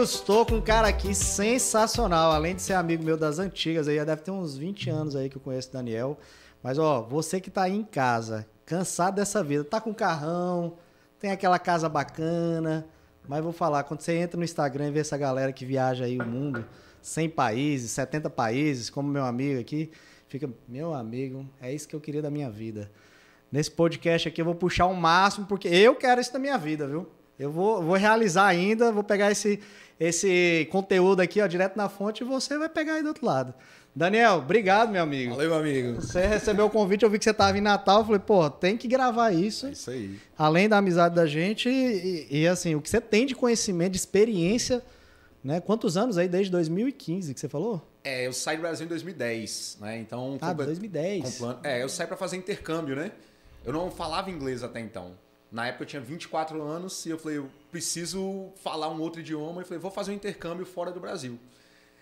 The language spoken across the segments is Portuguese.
amigos, estou com um cara aqui sensacional. Além de ser amigo meu das antigas, aí já deve ter uns 20 anos aí que eu conheço o Daniel. Mas ó, você que tá aí em casa, cansado dessa vida, tá com carrão, tem aquela casa bacana, mas vou falar, quando você entra no Instagram e vê essa galera que viaja aí o mundo, 100 países, 70 países, como meu amigo aqui, fica, meu amigo, é isso que eu queria da minha vida. Nesse podcast aqui eu vou puxar o máximo, porque eu quero isso da minha vida, viu? Eu vou, vou realizar ainda, vou pegar esse, esse conteúdo aqui, ó, direto na fonte, e você vai pegar aí do outro lado. Daniel, obrigado, meu amigo. Valeu, meu amigo. Você recebeu o convite, eu vi que você estava em Natal, eu falei, pô, tem que gravar isso. É isso aí. Além da amizade da gente e, e, assim, o que você tem de conhecimento, de experiência, né? Quantos anos aí, desde 2015 que você falou? É, eu saí do Brasil em 2010, né? Então... Ah, 2010. Plano, é, eu saí para fazer intercâmbio, né? Eu não falava inglês até então. Na época eu tinha 24 anos e eu falei, preciso falar um outro idioma. E falei, vou fazer um intercâmbio fora do Brasil.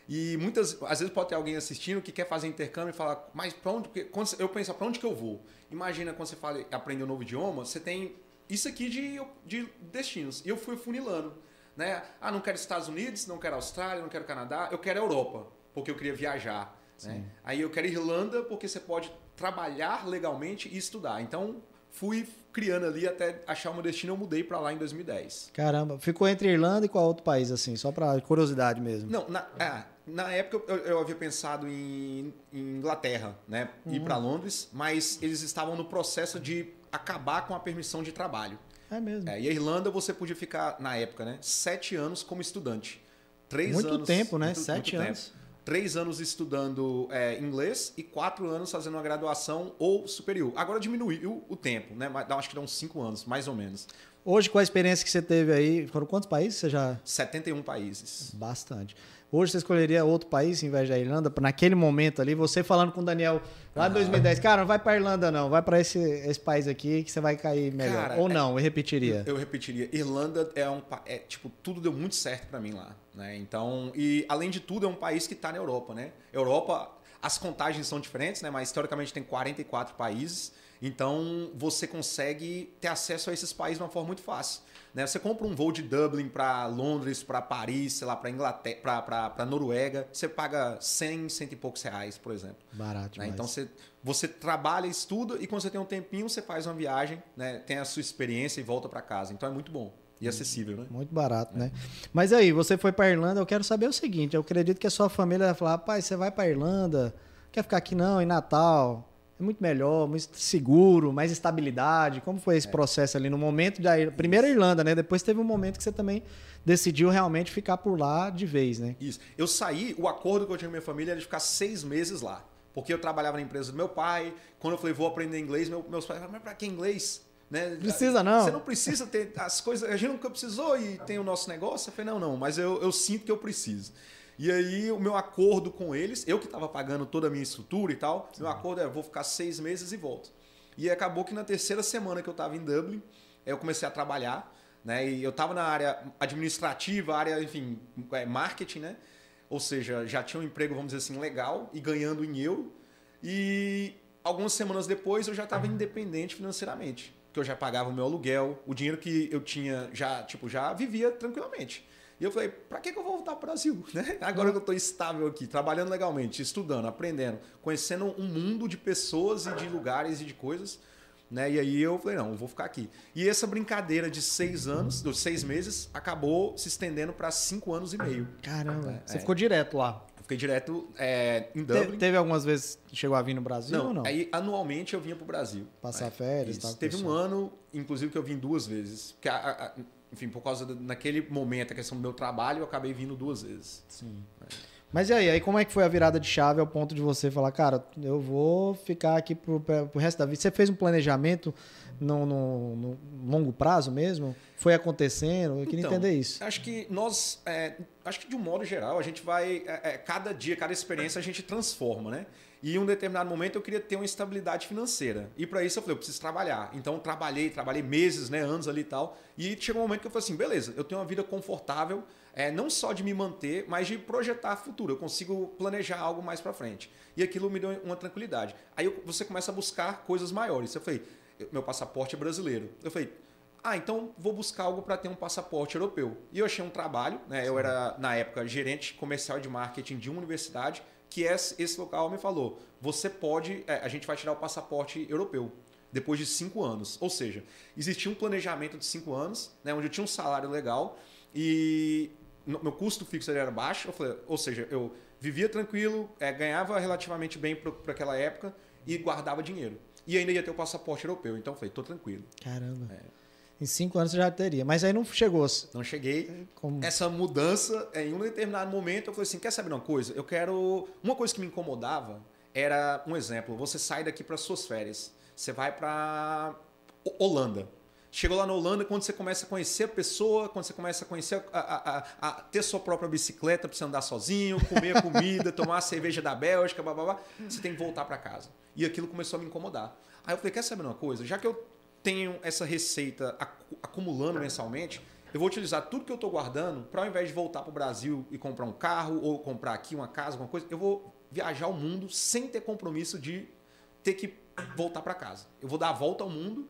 E muitas, às vezes pode ter alguém assistindo que quer fazer intercâmbio e falar, mas para onde? Quando eu penso, para onde que eu vou? Imagina quando você fala aprender um novo idioma, você tem isso aqui de, de destinos. E eu fui funilando, né? Ah, não quero Estados Unidos, não quero Austrália, não quero Canadá, eu quero Europa, porque eu queria viajar. Né? Aí eu quero Irlanda, porque você pode trabalhar legalmente e estudar. Então fui criando ali até achar o meu destino, eu mudei para lá em 2010. Caramba, ficou entre Irlanda e qual outro país, assim, só para curiosidade mesmo? Não, na, é, na época eu, eu, havia pensado em, em Inglaterra, né, uhum. ir para Londres, mas eles estavam no processo de acabar com a permissão de trabalho. É mesmo. É, e a Irlanda você podia ficar, na época, né, sete anos como estudante. Três muito anos, tempo, né? Muito, sete muito anos. Tempo três anos estudando é, inglês e quatro anos fazendo uma graduação ou superior. Agora diminuiu o tempo, né? Acho que dá uns cinco anos, mais ou menos. Hoje, com a experiência que você teve aí, foram quantos países você já? 71 países. Bastante. Hoje você escolheria outro país em vez da Irlanda? Naquele momento ali, você falando com o Daniel lá em 2010, cara, não vai para Irlanda não, vai para esse, esse país aqui que você vai cair melhor. Cara, Ou não, é, eu repetiria. Eu, repetiria. Irlanda é um é tipo tudo deu muito certo para mim lá, né? Então, e além de tudo é um país que está na Europa, né? Europa, as contagens são diferentes, né? Mas historicamente tem 44 países. Então você consegue ter acesso a esses países de uma forma muito fácil. Né? Você compra um voo de Dublin para Londres, para Paris, sei lá, para Inglaterra, para Noruega, você paga 100, cento e poucos reais, por exemplo. Barato. Né? Então você, você trabalha, estuda e quando você tem um tempinho, você faz uma viagem, né? tem a sua experiência e volta para casa. Então é muito bom. E acessível, né? Muito barato, é. né? Mas aí, você foi para Irlanda, eu quero saber o seguinte, eu acredito que a sua família vai falar, pai, você vai para Irlanda, quer ficar aqui não, em Natal, é muito melhor, muito seguro, mais estabilidade. Como foi esse é. processo ali no momento da primeira Irlanda, né? Depois teve um momento que você também decidiu realmente ficar por lá de vez, né? Isso. Eu saí, o acordo que eu tinha com minha família era de ficar seis meses lá. Porque eu trabalhava na empresa do meu pai. Quando eu falei, vou aprender inglês, meu, meus pais falaram, mas pra que inglês? Né? Precisa não. Você não precisa ter as coisas. A gente nunca precisou e tem o nosso negócio. Eu falei, não, não, mas eu, eu sinto que eu preciso. E aí o meu acordo com eles, eu que estava pagando toda a minha estrutura e tal, Sim. meu acordo é, vou ficar seis meses e volto. E acabou que na terceira semana que eu estava em Dublin, eu comecei a trabalhar, né? E eu estava na área administrativa, área, enfim, é, marketing, né? Ou seja, já tinha um emprego, vamos dizer assim, legal e ganhando em euro. E algumas semanas depois eu já estava independente financeiramente, que eu já pagava o meu aluguel, o dinheiro que eu tinha já, tipo, já vivia tranquilamente. E eu falei, para que, que eu vou voltar para o Brasil? Né? Agora que eu estou estável aqui, trabalhando legalmente, estudando, aprendendo, conhecendo um mundo de pessoas e de lugares e de coisas. Né? E aí eu falei, não, eu vou ficar aqui. E essa brincadeira de seis anos, dos seis meses, acabou se estendendo para cinco anos e meio. Caramba, é, você ficou direto lá? Fiquei direto é, em Dublin. Te, teve algumas vezes que chegou a vir no Brasil não, ou não? Aí anualmente eu vinha para o Brasil. Passar é, férias? Tal, teve um ano, inclusive, que eu vim duas vezes. Porque a, a, enfim, por causa do, naquele momento, a questão do meu trabalho, eu acabei vindo duas vezes. Sim. É. Mas e aí, aí como é que foi a virada de chave ao ponto de você falar, cara, eu vou ficar aqui pro, pro resto da vida? Você fez um planejamento no, no, no longo prazo mesmo? Foi acontecendo? Eu queria então, entender isso. Acho que nós, é, acho que de um modo geral, a gente vai, é, é cada dia, cada experiência a gente transforma, né? E em um determinado momento eu queria ter uma estabilidade financeira. E para isso eu falei, eu preciso trabalhar. Então trabalhei, trabalhei meses, né, anos ali e tal. E chegou um momento que eu falei assim, beleza, eu tenho uma vida confortável, é, não só de me manter, mas de projetar futuro. Eu consigo planejar algo mais para frente. E aquilo me deu uma tranquilidade. Aí você começa a buscar coisas maiores. Eu falei, meu passaporte é brasileiro. Eu falei, Ah, então vou buscar algo para ter um passaporte europeu. E eu achei um trabalho, né? Eu era, na época, gerente comercial de marketing de uma universidade, que esse, esse local me falou: você pode, é, a gente vai tirar o passaporte europeu depois de cinco anos. Ou seja, existia um planejamento de cinco anos, né, onde eu tinha um salário legal e meu custo fixo era baixo. Falei, ou seja, eu vivia tranquilo, é, ganhava relativamente bem para aquela época e guardava dinheiro. E ainda ia ter o passaporte europeu. Então eu falei, tô tranquilo. Caramba. É. Em cinco anos você já teria. Mas aí não chegou. Não cheguei. Como... Essa mudança, em um determinado momento, eu falei assim: quer saber uma coisa? Eu quero. Uma coisa que me incomodava era, um exemplo, você sai daqui para suas férias. Você vai para Holanda. Chegou lá na Holanda, quando você começa a conhecer a pessoa, quando você começa a conhecer, a, a, a, a ter sua própria bicicleta para você andar sozinho, comer a comida, tomar a cerveja da Bélgica, blá, blá, blá, você tem que voltar para casa. E aquilo começou a me incomodar. Aí eu falei, quer saber uma coisa? Já que eu tenho essa receita acumulando mensalmente, eu vou utilizar tudo que eu estou guardando para ao invés de voltar para o Brasil e comprar um carro ou comprar aqui uma casa, alguma coisa, eu vou viajar o mundo sem ter compromisso de ter que voltar para casa. Eu vou dar a volta ao mundo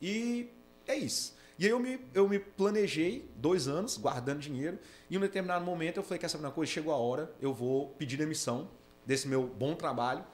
e é isso. E aí eu me, eu me planejei dois anos guardando dinheiro e em um determinado momento eu falei, saber uma coisa? Chegou a hora, eu vou pedir demissão desse meu bom trabalho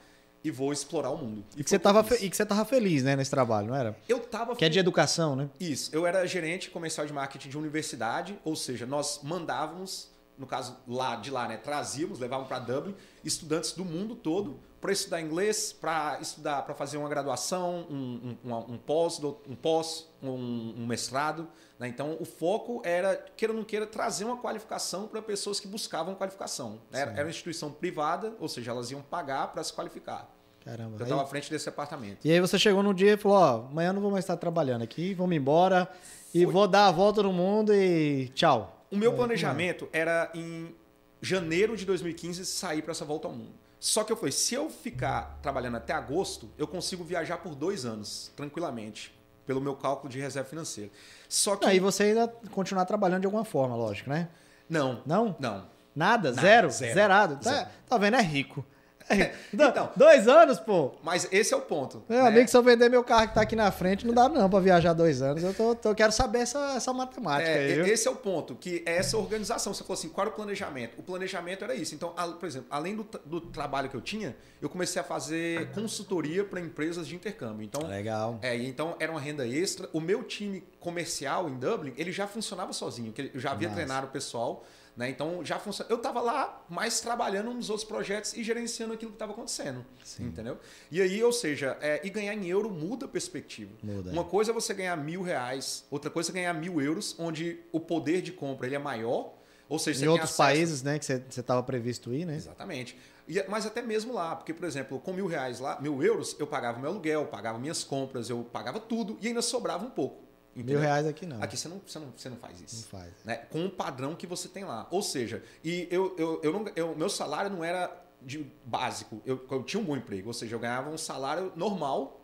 e vou explorar o mundo. E, que você tava e que você tava feliz, né, nesse trabalho, não era? Eu tava Que é de educação, né? Isso. Eu era gerente comercial de marketing de universidade, ou seja, nós mandávamos, no caso lá de lá, né, trazíamos, levávamos para Dublin estudantes do mundo todo para estudar inglês, para estudar, para fazer uma graduação, um, um, um pós, um, pós um, um mestrado. Né? Então, o foco era, queira ou não queira, trazer uma qualificação para pessoas que buscavam qualificação. Era, era, uma instituição privada, ou seja, elas iam pagar para se qualificar. Caramba. Eu estava à frente desse departamento. E aí você chegou num dia e falou, ó, amanhã não vou mais estar trabalhando aqui, vamos embora Foi. e vou dar a volta no mundo e tchau. O meu planejamento era em janeiro de 2015 sair para essa volta ao mundo. Só que eu falei, se eu ficar trabalhando até agosto, eu consigo viajar por dois anos, tranquilamente, pelo meu cálculo de reserva financeira. Só que... Aí você ainda continuar trabalhando de alguma forma, lógico, né? Não. Não? Não. Nada? Nada zero? zero? Zerado? Tá, zero. Tá, tá vendo? É rico. É, então, dois anos, pô. Mas esse é o ponto. Meu né? amigo, se eu vender meu carro que tá aqui na frente, não dá não para viajar dois anos. Eu tô, tô, quero saber essa, essa matemática é, aí. Esse é o ponto, que é essa organização. Você falou assim, qual era o planejamento? O planejamento era isso. Então, por exemplo, além do, do trabalho que eu tinha, eu comecei a fazer consultoria para empresas de intercâmbio. Então, Legal. É, então era uma renda extra. O meu time comercial em Dublin, ele já funcionava sozinho, eu já havia Nossa. treinado o pessoal. Né? Então já funciona. Eu estava lá, mais trabalhando nos outros projetos e gerenciando aquilo que estava acontecendo. Sim. Entendeu? E aí, ou seja, é, e ganhar em euro muda a perspectiva. Muda. Uma coisa é você ganhar mil reais, outra coisa é ganhar mil euros, onde o poder de compra ele é maior. Ou seja, em outros acesso... países, né, que você estava previsto ir, né? Exatamente. E, mas até mesmo lá, porque, por exemplo, com mil reais lá, mil euros, eu pagava meu aluguel, pagava minhas compras, eu pagava tudo e ainda sobrava um pouco. Entendeu? Mil reais aqui não. Aqui você não, você não, você não faz isso. Não faz. Né? Com o padrão que você tem lá. Ou seja, e eu, eu, eu não, eu, meu salário não era de básico. Eu, eu tinha um bom emprego. Ou seja, eu ganhava um salário normal,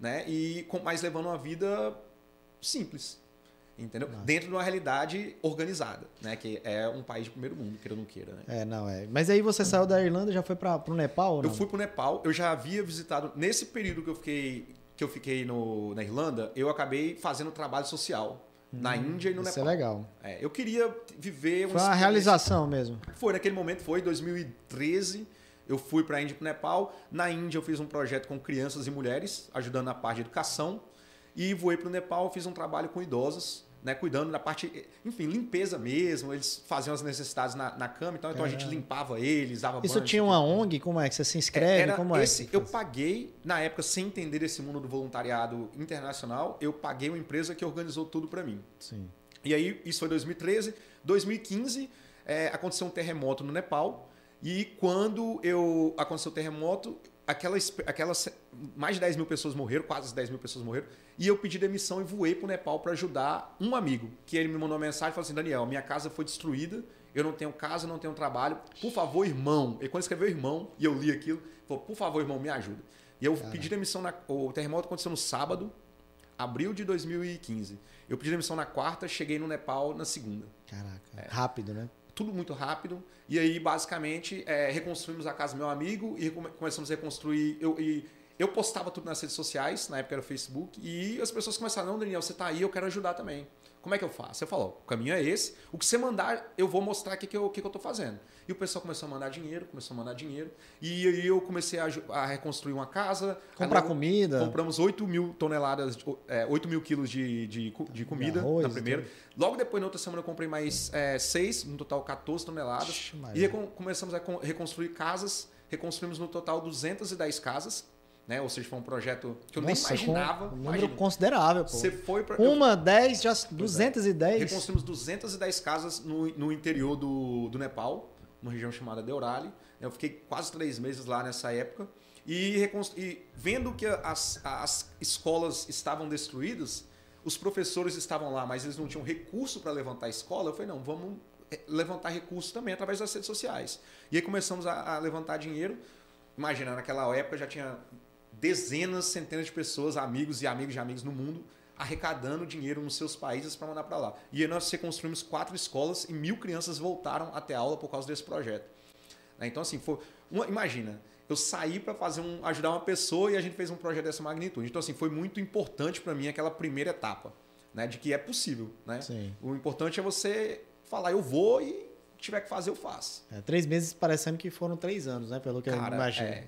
né? E com, mais levando uma vida simples. Entendeu? Nossa. Dentro de uma realidade organizada, né? Que é um país de primeiro mundo, queira ou não queira. Né? É, não é. Mas aí você saiu da Irlanda e já foi para o Nepal? Eu fui para o Nepal. Eu já havia visitado nesse período que eu fiquei que eu fiquei no, na Irlanda, eu acabei fazendo trabalho social. Hum, na Índia e no Nepal. Isso é legal. É, eu queria viver... Foi uma realização mesmo. Foi, naquele momento foi, 2013, eu fui para a Índia e para o Nepal. Na Índia eu fiz um projeto com crianças e mulheres, ajudando na parte de educação. E voei para o Nepal, fiz um trabalho com idosos, né, cuidando da parte, enfim, limpeza mesmo. Eles faziam as necessidades na, na cama, então, então a gente limpava eles, dava Isso tinha uma ONG? Como é que você se inscreve? Era como esse, é eu paguei, na época, sem entender esse mundo do voluntariado internacional, eu paguei uma empresa que organizou tudo para mim. Sim. E aí, isso foi 2013. 2015, é, aconteceu um terremoto no Nepal. E quando eu aconteceu o terremoto, aquelas, aquelas mais de 10 mil pessoas morreram, quase 10 mil pessoas morreram, e eu pedi demissão e voei para o Nepal para ajudar um amigo, que ele me mandou uma mensagem e falou assim, Daniel, minha casa foi destruída, eu não tenho casa, não tenho trabalho, por favor, irmão. E quando escreveu irmão, e eu li aquilo, falou, por favor, irmão, me ajuda. E eu Caraca. pedi demissão, na, o terremoto aconteceu no sábado, abril de 2015. Eu pedi demissão na quarta, cheguei no Nepal na segunda. Caraca, é. rápido, né? Tudo muito rápido. E aí, basicamente, é, reconstruímos a casa do meu amigo e começamos a reconstruir. Eu, e eu postava tudo nas redes sociais, na época era o Facebook, e as pessoas começaram, não, Daniel, você tá aí, eu quero ajudar também. Como é que eu faço? Eu falo, o caminho é esse, o que você mandar, eu vou mostrar o que, que, eu, que, que eu tô fazendo. E o pessoal começou a mandar dinheiro, começou a mandar dinheiro, e aí eu comecei a, a reconstruir uma casa. Comprar comida. Compramos 8 mil toneladas, é, 8 mil quilos de, de, de comida arroz, na primeira. Logo depois, na outra semana, eu comprei mais é, 6, no total 14 toneladas. Ixi, e começamos a reconstruir casas, reconstruímos no total 210 casas né? Ou seja, foi um projeto que eu Nossa, nem imaginava. Um número imagina. considerável, pô. Você foi pra, Uma, eu, 10, já 210. É. Reconstruímos 210 casas no, no interior do, do Nepal, uma região chamada Deorali. Eu fiquei quase três meses lá nessa época. E, e vendo que as, as escolas estavam destruídas, os professores estavam lá, mas eles não tinham recurso para levantar a escola. Eu falei, não, vamos eh, levantar recursos também através das redes sociais. E aí começamos a, a levantar dinheiro. Imagina, naquela época já tinha dezenas, centenas de pessoas, amigos e amigos de amigos no mundo, arrecadando dinheiro nos seus países para mandar para lá. E aí nós reconstruímos quatro escolas e mil crianças voltaram até aula por causa desse projeto. Né? Então, assim, foi uma, imagina, eu saí para fazer um, ajudar uma pessoa e a gente fez um projeto dessa magnitude. Então, assim, foi muito importante para mim aquela primeira etapa, né? De que é possível, né? Sim. O importante é você falar, eu vou e tiver que fazer, eu faço. É, três meses parecendo que foram três anos, né? Pelo que Cara, eu imagino. É.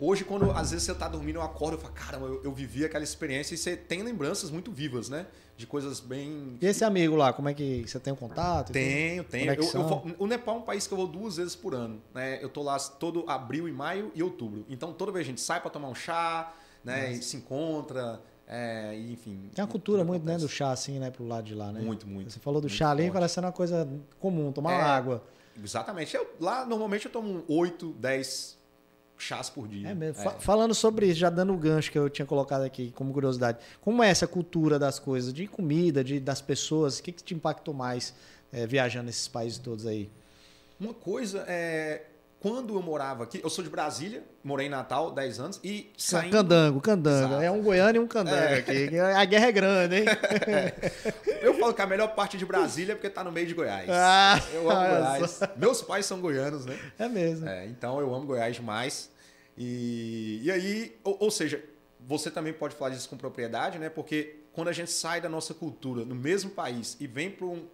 Hoje, quando às vezes você está dormindo, eu acordo e falo, caramba, eu, eu, vivi aquela experiência e você tem lembranças muito vivas, né? De coisas bem. E esse amigo lá, como é que você tem um contato? Tenho, tenho. Eu, eu, o Nepal é um país que eu vou duas vezes por ano. Né? Eu tô lá todo abril e maio e outubro. Então toda vez a gente sai para tomar um chá, né? E se encontra. É, enfim. Tem uma cultura muito, né, do chá, assim, né, pro lado de lá, né? Muito, muito. Você falou do muito chá ali, parecendo uma coisa comum, tomar é, água. Exatamente. Eu, lá, normalmente, eu tomo 8, 10 chás por dia. É mesmo. É. Falando sobre isso, já dando o gancho que eu tinha colocado aqui como curiosidade, como é essa cultura das coisas, de comida, de, das pessoas, o que, que te impactou mais é, viajando nesses países todos aí? Uma coisa é. Quando eu morava aqui, eu sou de Brasília, morei em Natal 10 anos e saindo... Candango, candango. Exato. É um goiano e um candango é. aqui. A guerra é grande, hein? É. Eu falo que a melhor parte de Brasília é porque tá no meio de Goiás. Ah, eu amo Goiás. Meus pais são goianos, né? É mesmo. É, então eu amo Goiás demais. E, e aí, ou, ou, seja, você também pode falar disso com propriedade, né? Porque quando a gente sai da nossa cultura no mesmo país e vem para um,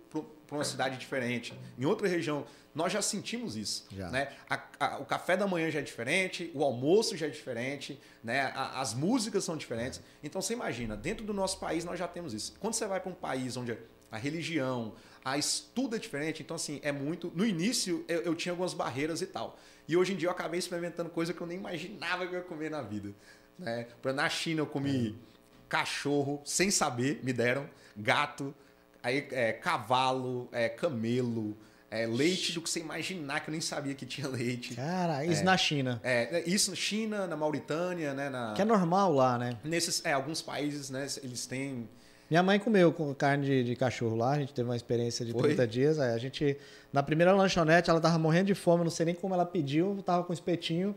uma cidade diferente, em outra região, nós já sentimos isso. Já. Né? A, a, o café da manhã já é diferente, o almoço já é diferente, né? A, as músicas são diferentes. Então você imagina, dentro do nosso país nós já temos isso. Quando você vai para um país onde a religião, a estudo é diferente, então assim, é muito. No início eu, eu tinha algumas barreiras e tal. E hoje em dia eu acabei experimentando coisa que eu nem imaginava que eu ia comer na vida. Né? Na China eu comi é. Cachorro, sem saber, me deram, gato, aí, é, cavalo, é, camelo, é, leite do que você imaginar, que eu nem sabia que tinha leite. Cara, isso é, na China. É, isso na China, na Mauritânia, né? Na, que é normal lá, né? Nesses, é, alguns países, né? Eles têm minha mãe comeu com carne de, de, cachorro lá, a gente teve uma experiência de Foi? 30 dias. a gente, na primeira lanchonete, ela tava morrendo de fome, não sei nem como ela pediu, tava com espetinho.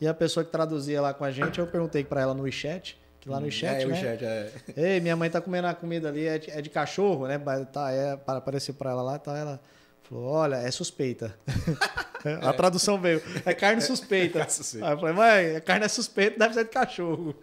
E a pessoa que traduzia lá com a gente, eu perguntei para ela no WeChat, que lá no WeChat, é, né? WeChat, é. Ei, minha mãe tá comendo a comida ali, é de, é de cachorro, né? Tá, é, apareceu para ela lá, tá ela falou, olha, é suspeita. a tradução veio, é carne suspeita. Aí eu falei, mãe, a carne é suspeita, deve ser de cachorro.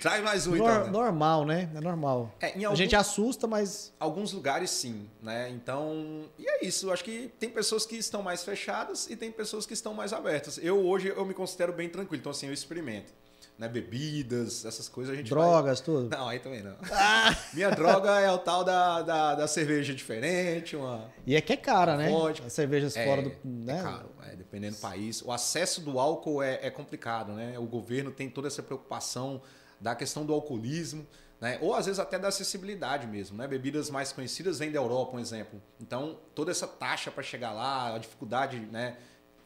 Traz mais um, Nor então. Né? Normal, né? É normal. É. A gente assusta, mas. Alguns lugares sim, né? Então. E é isso. Acho que tem pessoas que estão mais fechadas e tem pessoas que estão mais abertas. Eu hoje eu me considero bem tranquilo, então assim, eu experimento. Né, bebidas, essas coisas a gente Drogas, vai... tudo? Não, aí também não. Ah! Minha droga é o tal da, da, da, cerveja diferente, uma... E é que é cara, né? As cervejas é, fora do... Né? É caro, é, dependendo do país. O acesso do álcool é, é complicado, né? O governo tem toda essa preocupação da questão do alcoolismo, né? ou às vezes até da acessibilidade mesmo. Né? Bebidas mais conhecidas vêm da Europa, um exemplo. Então, toda essa taxa para chegar lá, a dificuldade né,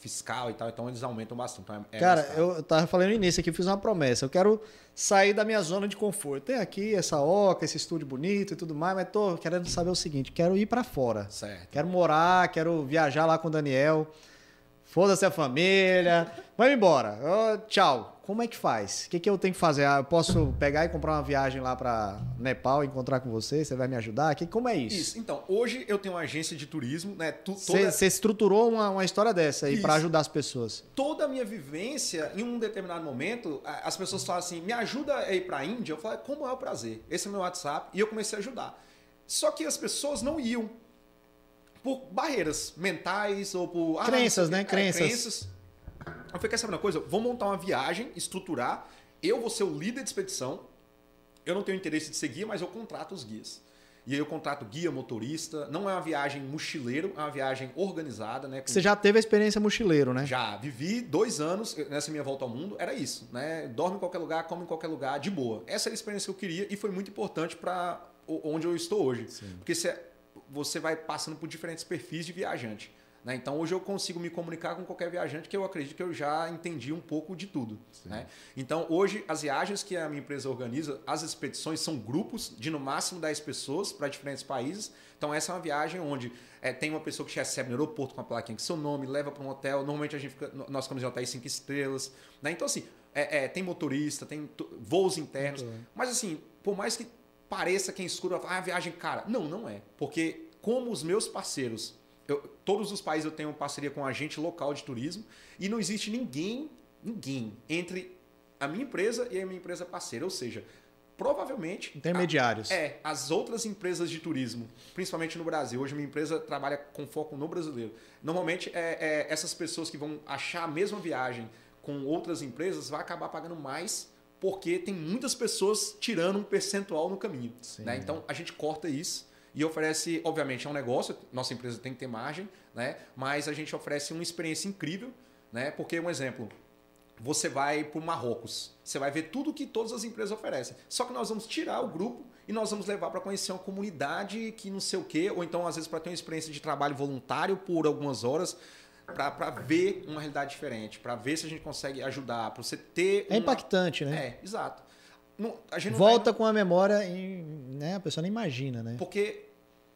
fiscal e tal, então eles aumentam bastante. Então é Cara, eu tava falando no início aqui, fiz uma promessa. Eu quero sair da minha zona de conforto. Tem aqui essa oca, esse estúdio bonito e tudo mais, mas tô querendo saber o seguinte: quero ir para fora. Certo. Quero morar, quero viajar lá com o Daniel Foda-se a família. Vai embora. Ó, tchau. Como é que faz? O que, que eu tenho que fazer? Ah, eu posso pegar e comprar uma viagem lá para Nepal, encontrar com você? Você vai me ajudar? Que, como é isso? Isso. Então, hoje eu tenho uma agência de turismo, né? Você toda, estruturou uma, uma história dessa aí para ajudar as pessoas. toda a minha vivência, em um determinado momento, as pessoas falam assim: me ajuda a ir para a Índia. Eu falo, como é o prazer? Esse é meu WhatsApp. E eu comecei a ajudar. Só que as pessoas não iam. Por barreiras mentais ou por. ah, Crenças, não né? É, Crenças. Eu falei, quer saber uma coisa? Vou montar uma viagem, estruturar. Eu vou ser o líder de expedição. Eu não tenho interesse de ser guia, mas eu contrato os guias. E aí eu contrato guia, motorista. Não é uma viagem mochileiro, é uma viagem organizada, né? com- Você já teve a experiência mochileiro, né? já vivi dois anos nessa minha volta ao mundo, era isso, né? Dorme em qualquer lugar, come em qualquer lugar, de boa. Essa era a experiência que eu queria e foi muito importante para onde eu estou hoje. Porque você, você vai passando por diferentes perfis de viajante. Né? Então hoje eu consigo me comunicar com qualquer viajante que eu acredito que eu já entendi um pouco de tudo. Né? Então hoje as viagens que a minha empresa organiza, as expedições são grupos de no máximo 10 pessoas para diferentes países. Então essa é uma viagem onde é, tem uma pessoa que te recebe no aeroporto com a plaquinha com seu nome, leva para um hotel. Normalmente a gente fica, nós ficamos em hotéis 5 estrelas. Né? Então assim, é, é, tem motorista, tem voos internos. Mas assim, por mais que pareça quem escuta, fala, ah, viagem cara. Não, não é. Porque como os meus parceiros, eu- todos os países eu tenho parceria com um agente local de turismo e não existe ninguém, ninguém entre a minha empresa e a minha empresa parceira. Ou seja, provavelmente Intermediários. é, as outras empresas de turismo, principalmente no Brasil, hoje minha empresa trabalha com foco no brasileiro. Normalmente, é, é, essas pessoas que vão achar a mesma viagem com outras empresas vai acabar pagando mais porque tem muitas pessoas tirando um percentual no caminho. Né? Então, a gente corta isso e oferece, obviamente, é um negócio, nossa empresa tem que ter margem, né? mas a gente oferece uma experiência incrível, né? porque, um exemplo, você vai para o Marrocos. Você vai ver tudo que todas as empresas oferecem. Só que nós vamos tirar o grupo e nós vamos levar para conhecer uma comunidade que não sei o quê, ou então, às vezes, para ter uma experiência de trabalho voluntário por algumas horas, para ver uma realidade diferente, para ver se a gente consegue ajudar, para você ter. É impactante, né? É, exato. Não- a gente vai- Volta com a memória e né, a pessoa nem imagina, né? porque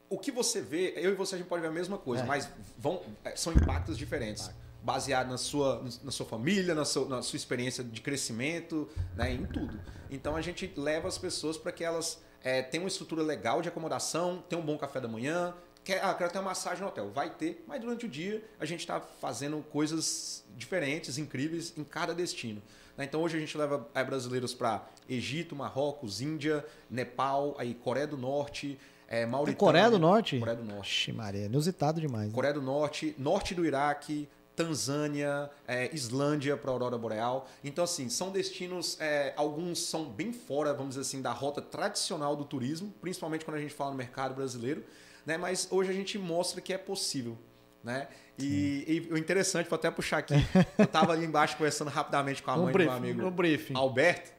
o que você vê, eu e você a gente pode ver a mesma coisa, É. mas vão, é, são impactos diferentes. Baseado na sua, na sua família, na sua, na sua experiência de crescimento, né, em tudo. Então a gente leva as pessoas para que elas é, tenham uma estrutura legal de acomodação, tenham um bom café da manhã. Quer, ah, quero ter uma massagem no hotel. Vai ter, mas durante o dia a gente está fazendo coisas diferentes, incríveis em cada destino. né? Então hoje a gente leva eh, brasileiros para Egito, Marrocos, Índia, Nepal, aí Coreia do Norte, É Mauritânia. Coreia do Norte? Coreia do Norte. Oxi, Maria, inusitado demais. né? Coreia do Norte, norte do Iraque, Tanzânia, eh, Islândia para Aurora Boreal. Então, assim, são destinos, eh, alguns são bem fora, vamos dizer assim, da rota tradicional do turismo, principalmente quando a gente fala no mercado brasileiro, né? Mas hoje a gente mostra que é possível, né? E, o interessante, vou até puxar aqui, eu estava ali embaixo conversando rapidamente com a mãe brief- do meu amigo no briefing. Alberto,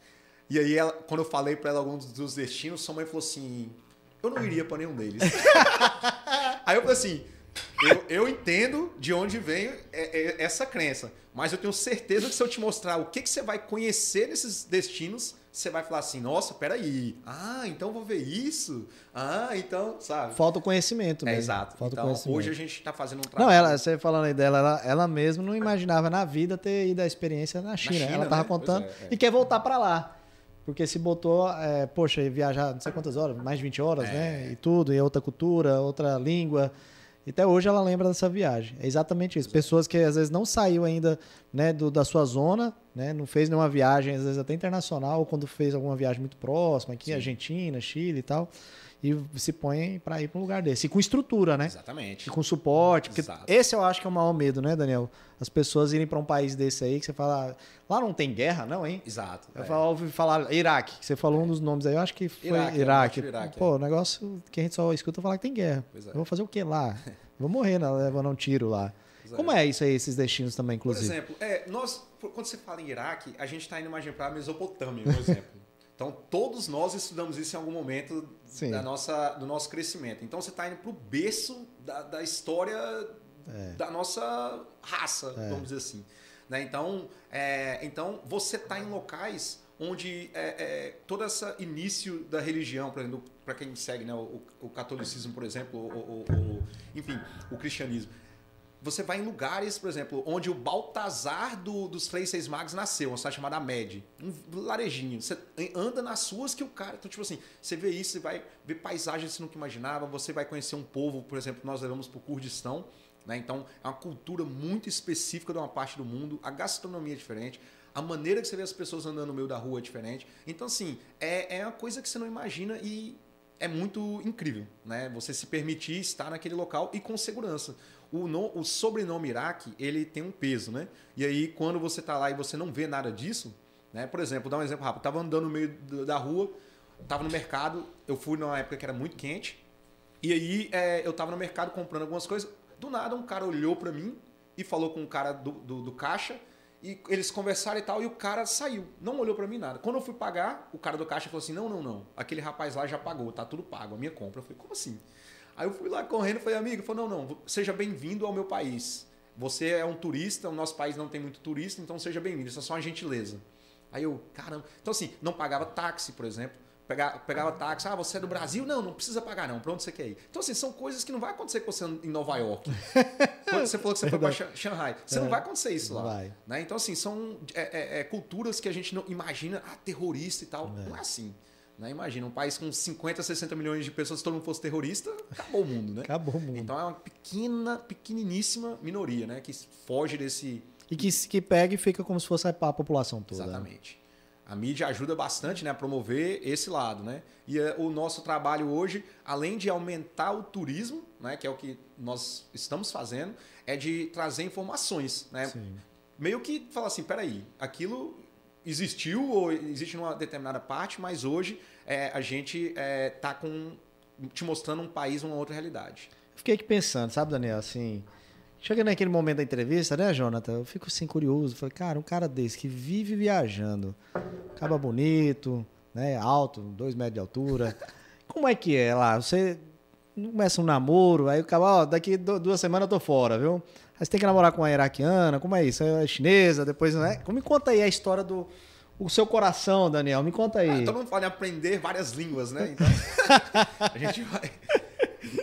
e aí ela, quando eu falei para ela alguns dos destinos, sua mãe falou assim, eu não iria para nenhum deles. Aí eu falei assim, eu, eu entendo de onde vem é- é- essa crença, mas eu tenho certeza que se eu te mostrar o que, que você vai conhecer nesses destinos, você vai falar assim, nossa, peraí, ah, então vou ver isso, ah, então, sabe? Falta o conhecimento É, mesmo. exato. Falta Então, conhecimento. hoje a gente está fazendo um Não, trabalho. ela, você falando aí dela, ela, ela mesma não imaginava na vida ter ido a experiência na China. China, ela tava né? Contando é, é. e quer voltar para lá. Porque se botou, é, poxa, viajar não sei quantas horas, mais de 20 horas, É. né? E tudo, e outra cultura, outra língua. E até hoje ela lembra dessa viagem. É exatamente isso. Pessoas que às vezes não saiu ainda né, do, da sua zona, né? Não fez nenhuma viagem, às vezes até internacional, ou quando fez alguma viagem muito próxima, aqui, Sim. Argentina, Chile e tal. E se põe para ir para um lugar desse. E com estrutura, né? Exatamente. E com suporte. Porque Exato. esse eu acho que é o maior medo, né, Daniel? As pessoas irem para um país desse aí que você fala. Lá não tem guerra, não, hein? Exato. Eu é. ouvi falar Iraque, que você falou um dos nomes aí, eu acho que foi Iraque, Iraque. é, Iraque, Pô, o negócio que a gente só escuta falar que tem guerra. É. Eu vou fazer o que lá? vou morrer né, levando um tiro lá. É. Como é isso aí, esses destinos também, Por inclusive? exemplo, é, nós, quando você fala em Iraque, a gente está indo imaginar para a Mesopotâmia, por exemplo. Então, todos nós estudamos isso em algum momento Sim. da nossa, do nosso crescimento. Então, você está indo para o berço da, da história É. da nossa raça, vamos dizer assim. Né? Então, é, então, você está em locais onde é, é, todo esse início da religião, por exemplo, para quem segue né, o, o catolicismo, por exemplo, ou, ou- enfim, o cristianismo, você vai em lugares, por exemplo, onde o Baltazar do, dos Três Seis Magos nasceu, uma cidade chamada Med, um larejinho. Você anda nas ruas que o cara. Então, tipo assim, você vê isso, você vai ver paisagens que você nunca imaginava, você vai conhecer um povo, por exemplo, nós levamos para o Kurdistão. Né? Então, é uma cultura muito específica de uma parte do mundo, a gastronomia é diferente, a maneira que você vê as pessoas andando no meio da rua é diferente. Então, assim, é, é uma coisa que você não imagina e é muito incrível, né? Você se permitir estar naquele local e com segurança o, no, o sobrenome Iraque, ele tem um peso, né? E aí, quando você está lá e você não vê nada disso, né? Por exemplo, dar um exemplo rápido. Tava andando no meio da rua, tava no mercado, eu fui numa época que era muito quente, e aí é, eu tava no mercado comprando algumas coisas, do nada um cara olhou para mim e falou com o cara do, do, do caixa, e eles conversaram e tal, e o cara saiu. Não olhou para mim nada. Quando eu fui pagar, o cara do caixa falou assim: não, não, não. Aquele rapaz lá já pagou, tá tudo pago, a minha compra. Eu falei, como assim? Aí eu fui lá correndo e falei, amigo, falou, não, não, seja bem-vindo ao meu país. Você é um turista, o nosso país não tem muito turista, então seja bem-vindo, isso é só uma gentileza. Aí eu, caramba. Então, assim, não pagava táxi, por exemplo. Pegava, pegava táxi, ah, você é do Brasil? Não, não precisa pagar, não. Pra onde você quer ir? Então, assim, são coisas que não vai acontecer com você em Nova York. Quando você falou que você foi para Shanghai. Você é. não vai acontecer isso lá. Né? Então, assim, são é, é, é, culturas que a gente não imagina, ah, terrorista e tal. É. Não é assim. Né? Imagina, um país com 50, 60 milhões de pessoas, se todo mundo fosse terrorista, acabou o mundo, né? Acabou o mundo. Então é uma pequena, pequeniníssima minoria, né? Que foge desse. E que, que pega e fica como se fosse a população toda. Né? Exatamente. A mídia ajuda bastante né, a promover esse lado, né? E eh, o nosso trabalho hoje, além de aumentar o turismo, né, que é o que nós estamos fazendo, é de trazer informações, né? Sim. Meio que falar assim, peraí, aquilo existiu ou existe numa determinada parte, mas hoje é, a gente está é, tá com te mostrando um país, uma outra realidade. Fiquei aqui pensando, sabe, Daniel, assim, chega naquele momento da entrevista, né, Jonathan? Eu fico assim curioso, falei, cara, um cara desse que vive viajando, acaba bonito, né, alto, dois metros de altura, como é que é lá? Você começa um namoro, aí o cara, ó, daqui duas semanas eu tô fora, viu? Aí você tem que namorar com uma iraquiana, como é isso? É chinesa, depois, né? Me conta aí a história do o seu coração, Daniel. Me conta aí. Ah, todo mundo fala em aprender várias línguas, né? Então, a gente vai.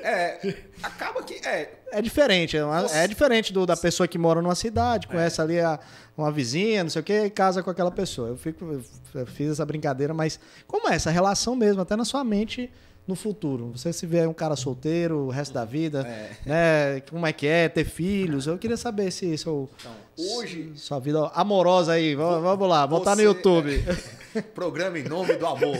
É, acaba que. É, é diferente. É, uma, é diferente do, da pessoa que mora numa cidade, conhece é. ali a, uma vizinha, não sei o quê, e casa com aquela pessoa. Eu, fico, eu fiz essa brincadeira, mas como é essa relação mesmo, até na sua mente no futuro? Você se vê um cara solteiro o resto da vida, é. né? Como é que é ter filhos? Eu queria saber se isso então, hoje sua vida amorosa aí, vamos lá, botar no YouTube. É, programa em nome do amor.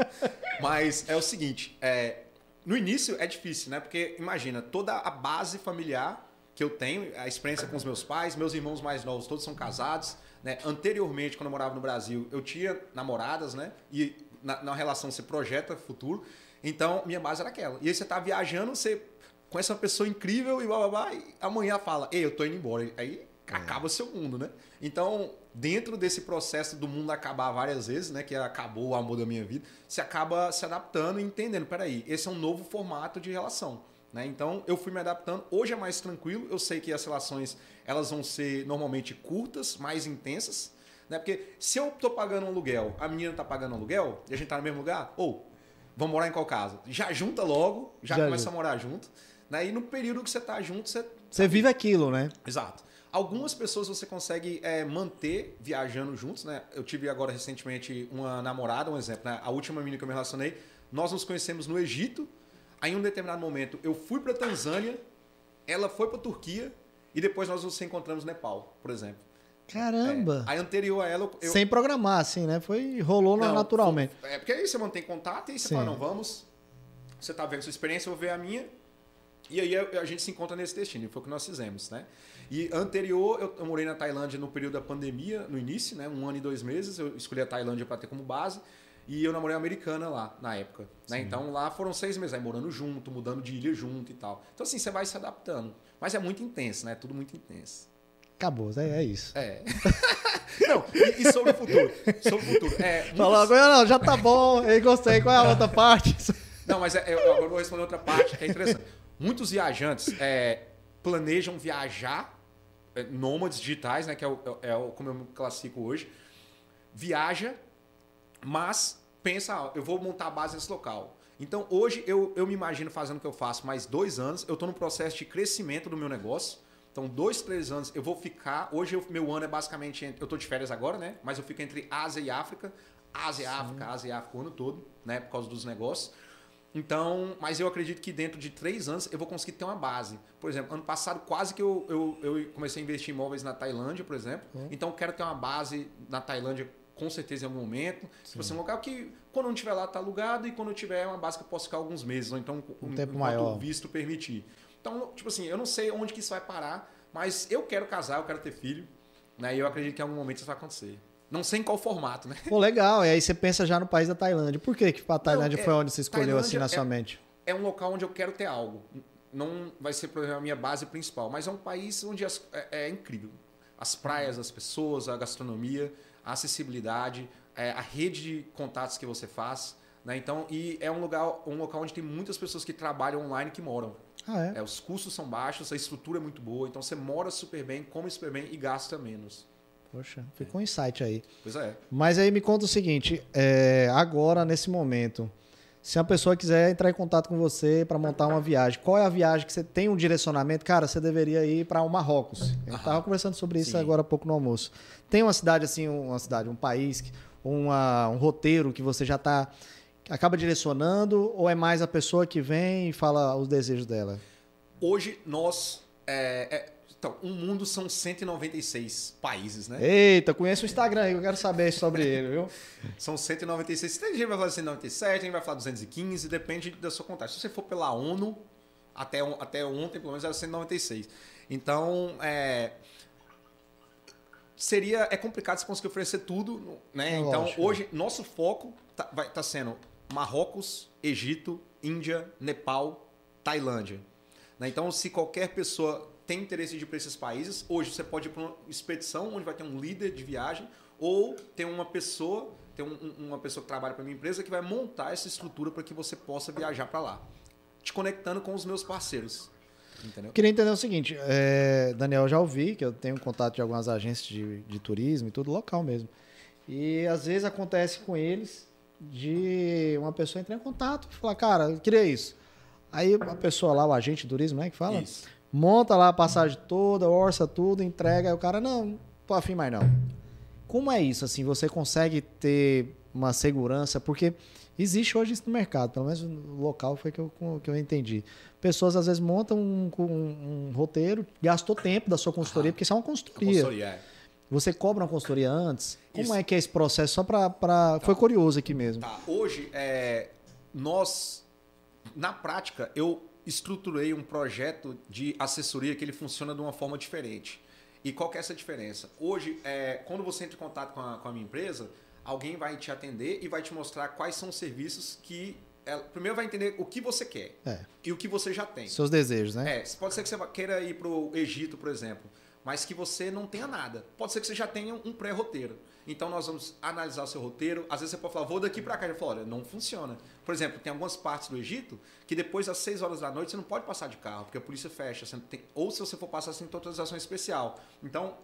Mas é o seguinte, é, no início é difícil, né? Porque imagina, toda a base familiar que eu tenho, a experiência com os meus pais, meus irmãos mais novos, todos são casados, né? Anteriormente, quando eu morava no Brasil, eu tinha namoradas, né? E na, na relação você projeta futuro. Então, minha base era aquela. E aí você tá viajando, você conhece uma pessoa incrível e blá blá blá, e amanhã fala, ei, eu tô indo embora. Aí é. acaba seu mundo, né? Então, dentro desse processo do mundo acabar várias vezes, né? Que acabou o amor da minha vida, você acaba se adaptando e entendendo, peraí, esse é um novo formato de relação. Né? Então eu fui me adaptando. Hoje é mais tranquilo. Eu sei que as relações elas vão ser normalmente curtas, mais intensas. Né? Porque se eu tô pagando um aluguel, a menina tá pagando um aluguel, e a gente tá no mesmo lugar, ou Vamos morar em qual casa? Já junta logo, já, já começa a morar junto. Né? E no período que você está junto, você. Você vive aquilo, né? Exato. Algumas pessoas você consegue é, manter viajando juntos, né? Eu tive agora recentemente uma namorada, um exemplo, né? A última menina que eu me relacionei, nós nos conhecemos no Egito. Aí, em um determinado momento, eu fui para Tanzânia, ela foi para Turquia e depois nós nos encontramos no Nepal, por exemplo. Caramba! É. Aí anterior a ela. Eu... Sem programar, assim, né? Foi. rolou não, naturalmente. Foi, é porque aí você mantém contato e você Sim. fala, não, vamos. Você tá vendo sua experiência, eu vou ver a minha. E aí a gente se encontra nesse destino. Foi o que nós fizemos, né? E anterior, eu, eu morei na Tailândia no período da pandemia, no início, né? Um ano e dois meses. Eu escolhi a Tailândia para ter como base. E eu namorei uma americana lá, na época. Né? Então lá foram seis meses, aí morando junto, mudando de ilha junto e tal. Então assim, você vai se adaptando. Mas é muito intenso, né? Tudo muito intenso. Acabou, é, é isso. É. não, e, e, sobre o futuro? Sobre o futuro. É, muitos... Falou, não, já tá bom, eu gostei. Qual é a outra parte? não, mas é, eu, agora vou responder outra parte que é interessante. Muitos viajantes é, planejam viajar, é, nômades digitais, né, que é, o, é, é o, como eu classifico hoje, viaja, mas pensa, ah, eu vou montar a base nesse local. Então, hoje, eu, eu me imagino fazendo o que eu faço mais dois anos. Eu estou no processo de crescimento do meu negócio Então, dois, três anos eu vou ficar. Hoje, o meu ano é basicamente. entre- Eu tô de férias agora, né? Mas eu fico entre Ásia e África. Ásia e África, Ásia e África o ano todo, né? Por causa dos negócios. Então, mas eu acredito que dentro de três anos eu vou conseguir ter uma base. Por exemplo, ano passado quase que eu, eu, eu comecei a investir em imóveis na Tailândia, por exemplo. Então, eu quero ter uma base na Tailândia com certeza em algum momento. Tipo assim, um local que quando eu não estiver lá tá alugado e quando eu tiver é uma base que eu posso ficar alguns meses, ou então Um tempo maior. o visto permitir. Então, tipo assim, eu não sei onde que isso vai parar, mas eu quero casar, eu quero ter filho, né? E eu acredito que em algum momento isso vai acontecer. Não sei em qual formato, né? Pô, legal. E aí você pensa já no país da Tailândia. Por que que a Tailândia é- foi onde você escolheu assim Tailândia na sua é- mente? é um local onde eu quero ter algo. Não vai ser por exemplo, a minha base principal, mas é um país onde as- é, é incrível. As praias, as pessoas, a gastronomia, a acessibilidade, é, a rede de contatos que você faz. Né? Então, e é um lugar, um local onde tem muitas pessoas que trabalham online que moram. Ah, é? É, os custos são baixos, a estrutura é muito boa, então você mora super bem, come super bem e gasta menos. Poxa, ficou um insight aí. Pois é. Mas aí me conta o seguinte, é, agora, nesse momento, se a pessoa quiser entrar em contato com você para montar uma viagem, qual é a viagem que você tem um direcionamento? Cara, você deveria ir para o Marrocos. Eu estava conversando sobre isso Sim. agora há pouco no almoço. Tem uma cidade assim, uma cidade, um país, uma- um roteiro que você já está acaba direcionando ou é mais a pessoa que vem e fala os desejos dela? Hoje nós. é, é, então, o mundo são 196 países, né? Eita, conheço o Instagram aí, eu quero saber sobre ele, viu? São 196. Tem gente que vai falar 197, tem gente vai falar 215, depende da sua contagem. Se você for pela ONU, até, até ontem, pelo menos, era 196. Então, é, seria é complicado você conseguir oferecer tudo, né? É então, lógico. hoje, nosso foco tá, vai tá sendo Marrocos, Egito, Índia, Nepal, Tailândia. Né? Então, se qualquer pessoa tem interesse de ir para esses países, hoje você pode ir para uma expedição onde vai ter um líder de viagem ou tem uma pessoa, tem um- um- uma pessoa que trabalha para minha empresa que vai montar essa estrutura para que você possa viajar para lá, te conectando com os meus parceiros, entendeu? Eu queria entender o seguinte, é, Daniel, já ouvi que eu tenho contato de algumas agências de, de turismo e tudo local mesmo. E às vezes acontece com eles de uma pessoa entrar em contato e falar, cara, eu queria isso. Aí a pessoa lá, o agente de turismo, né, que fala, Isso. monta lá a passagem toda, orça tudo, entrega, aí o cara, não, tô afim mais não. Como é isso, assim, você consegue ter uma segurança, porque existe hoje isso no mercado, pelo menos no local foi que eu, que eu entendi. Pessoas às vezes montam um, um- um roteiro, gastou tempo da sua consultoria, porque isso é uma consultoria. Consultoria, é. Você cobra uma consultoria antes? Como Isso. é que é esse processo? Só para... Pra... Foi curioso aqui mesmo. Tá, hoje, é, nós, na prática, eu estruturei um projeto de assessoria que ele funciona de uma forma diferente. E qual que é essa diferença? Hoje, é, quando você entra em contato com a, com a minha empresa, alguém vai te atender e vai te mostrar quais são os serviços que... ela- primeiro vai entender o que você quer É, e o que você já tem. seus desejos, né? É, pode ser que você queira ir para o Egito, por exemplo, mas que você não tenha nada. Pode ser que você já tenha um pré-roteiro. Então nós vamos analisar o seu roteiro. Às vezes você pode falar, vou daqui para cá. Já fala, olha, não funciona. Por exemplo, tem algumas partes do Egito que depois das 6 horas da noite você não pode passar de carro, porque a polícia fecha. Tem- ou se você for passar, ter autorização especial. Então,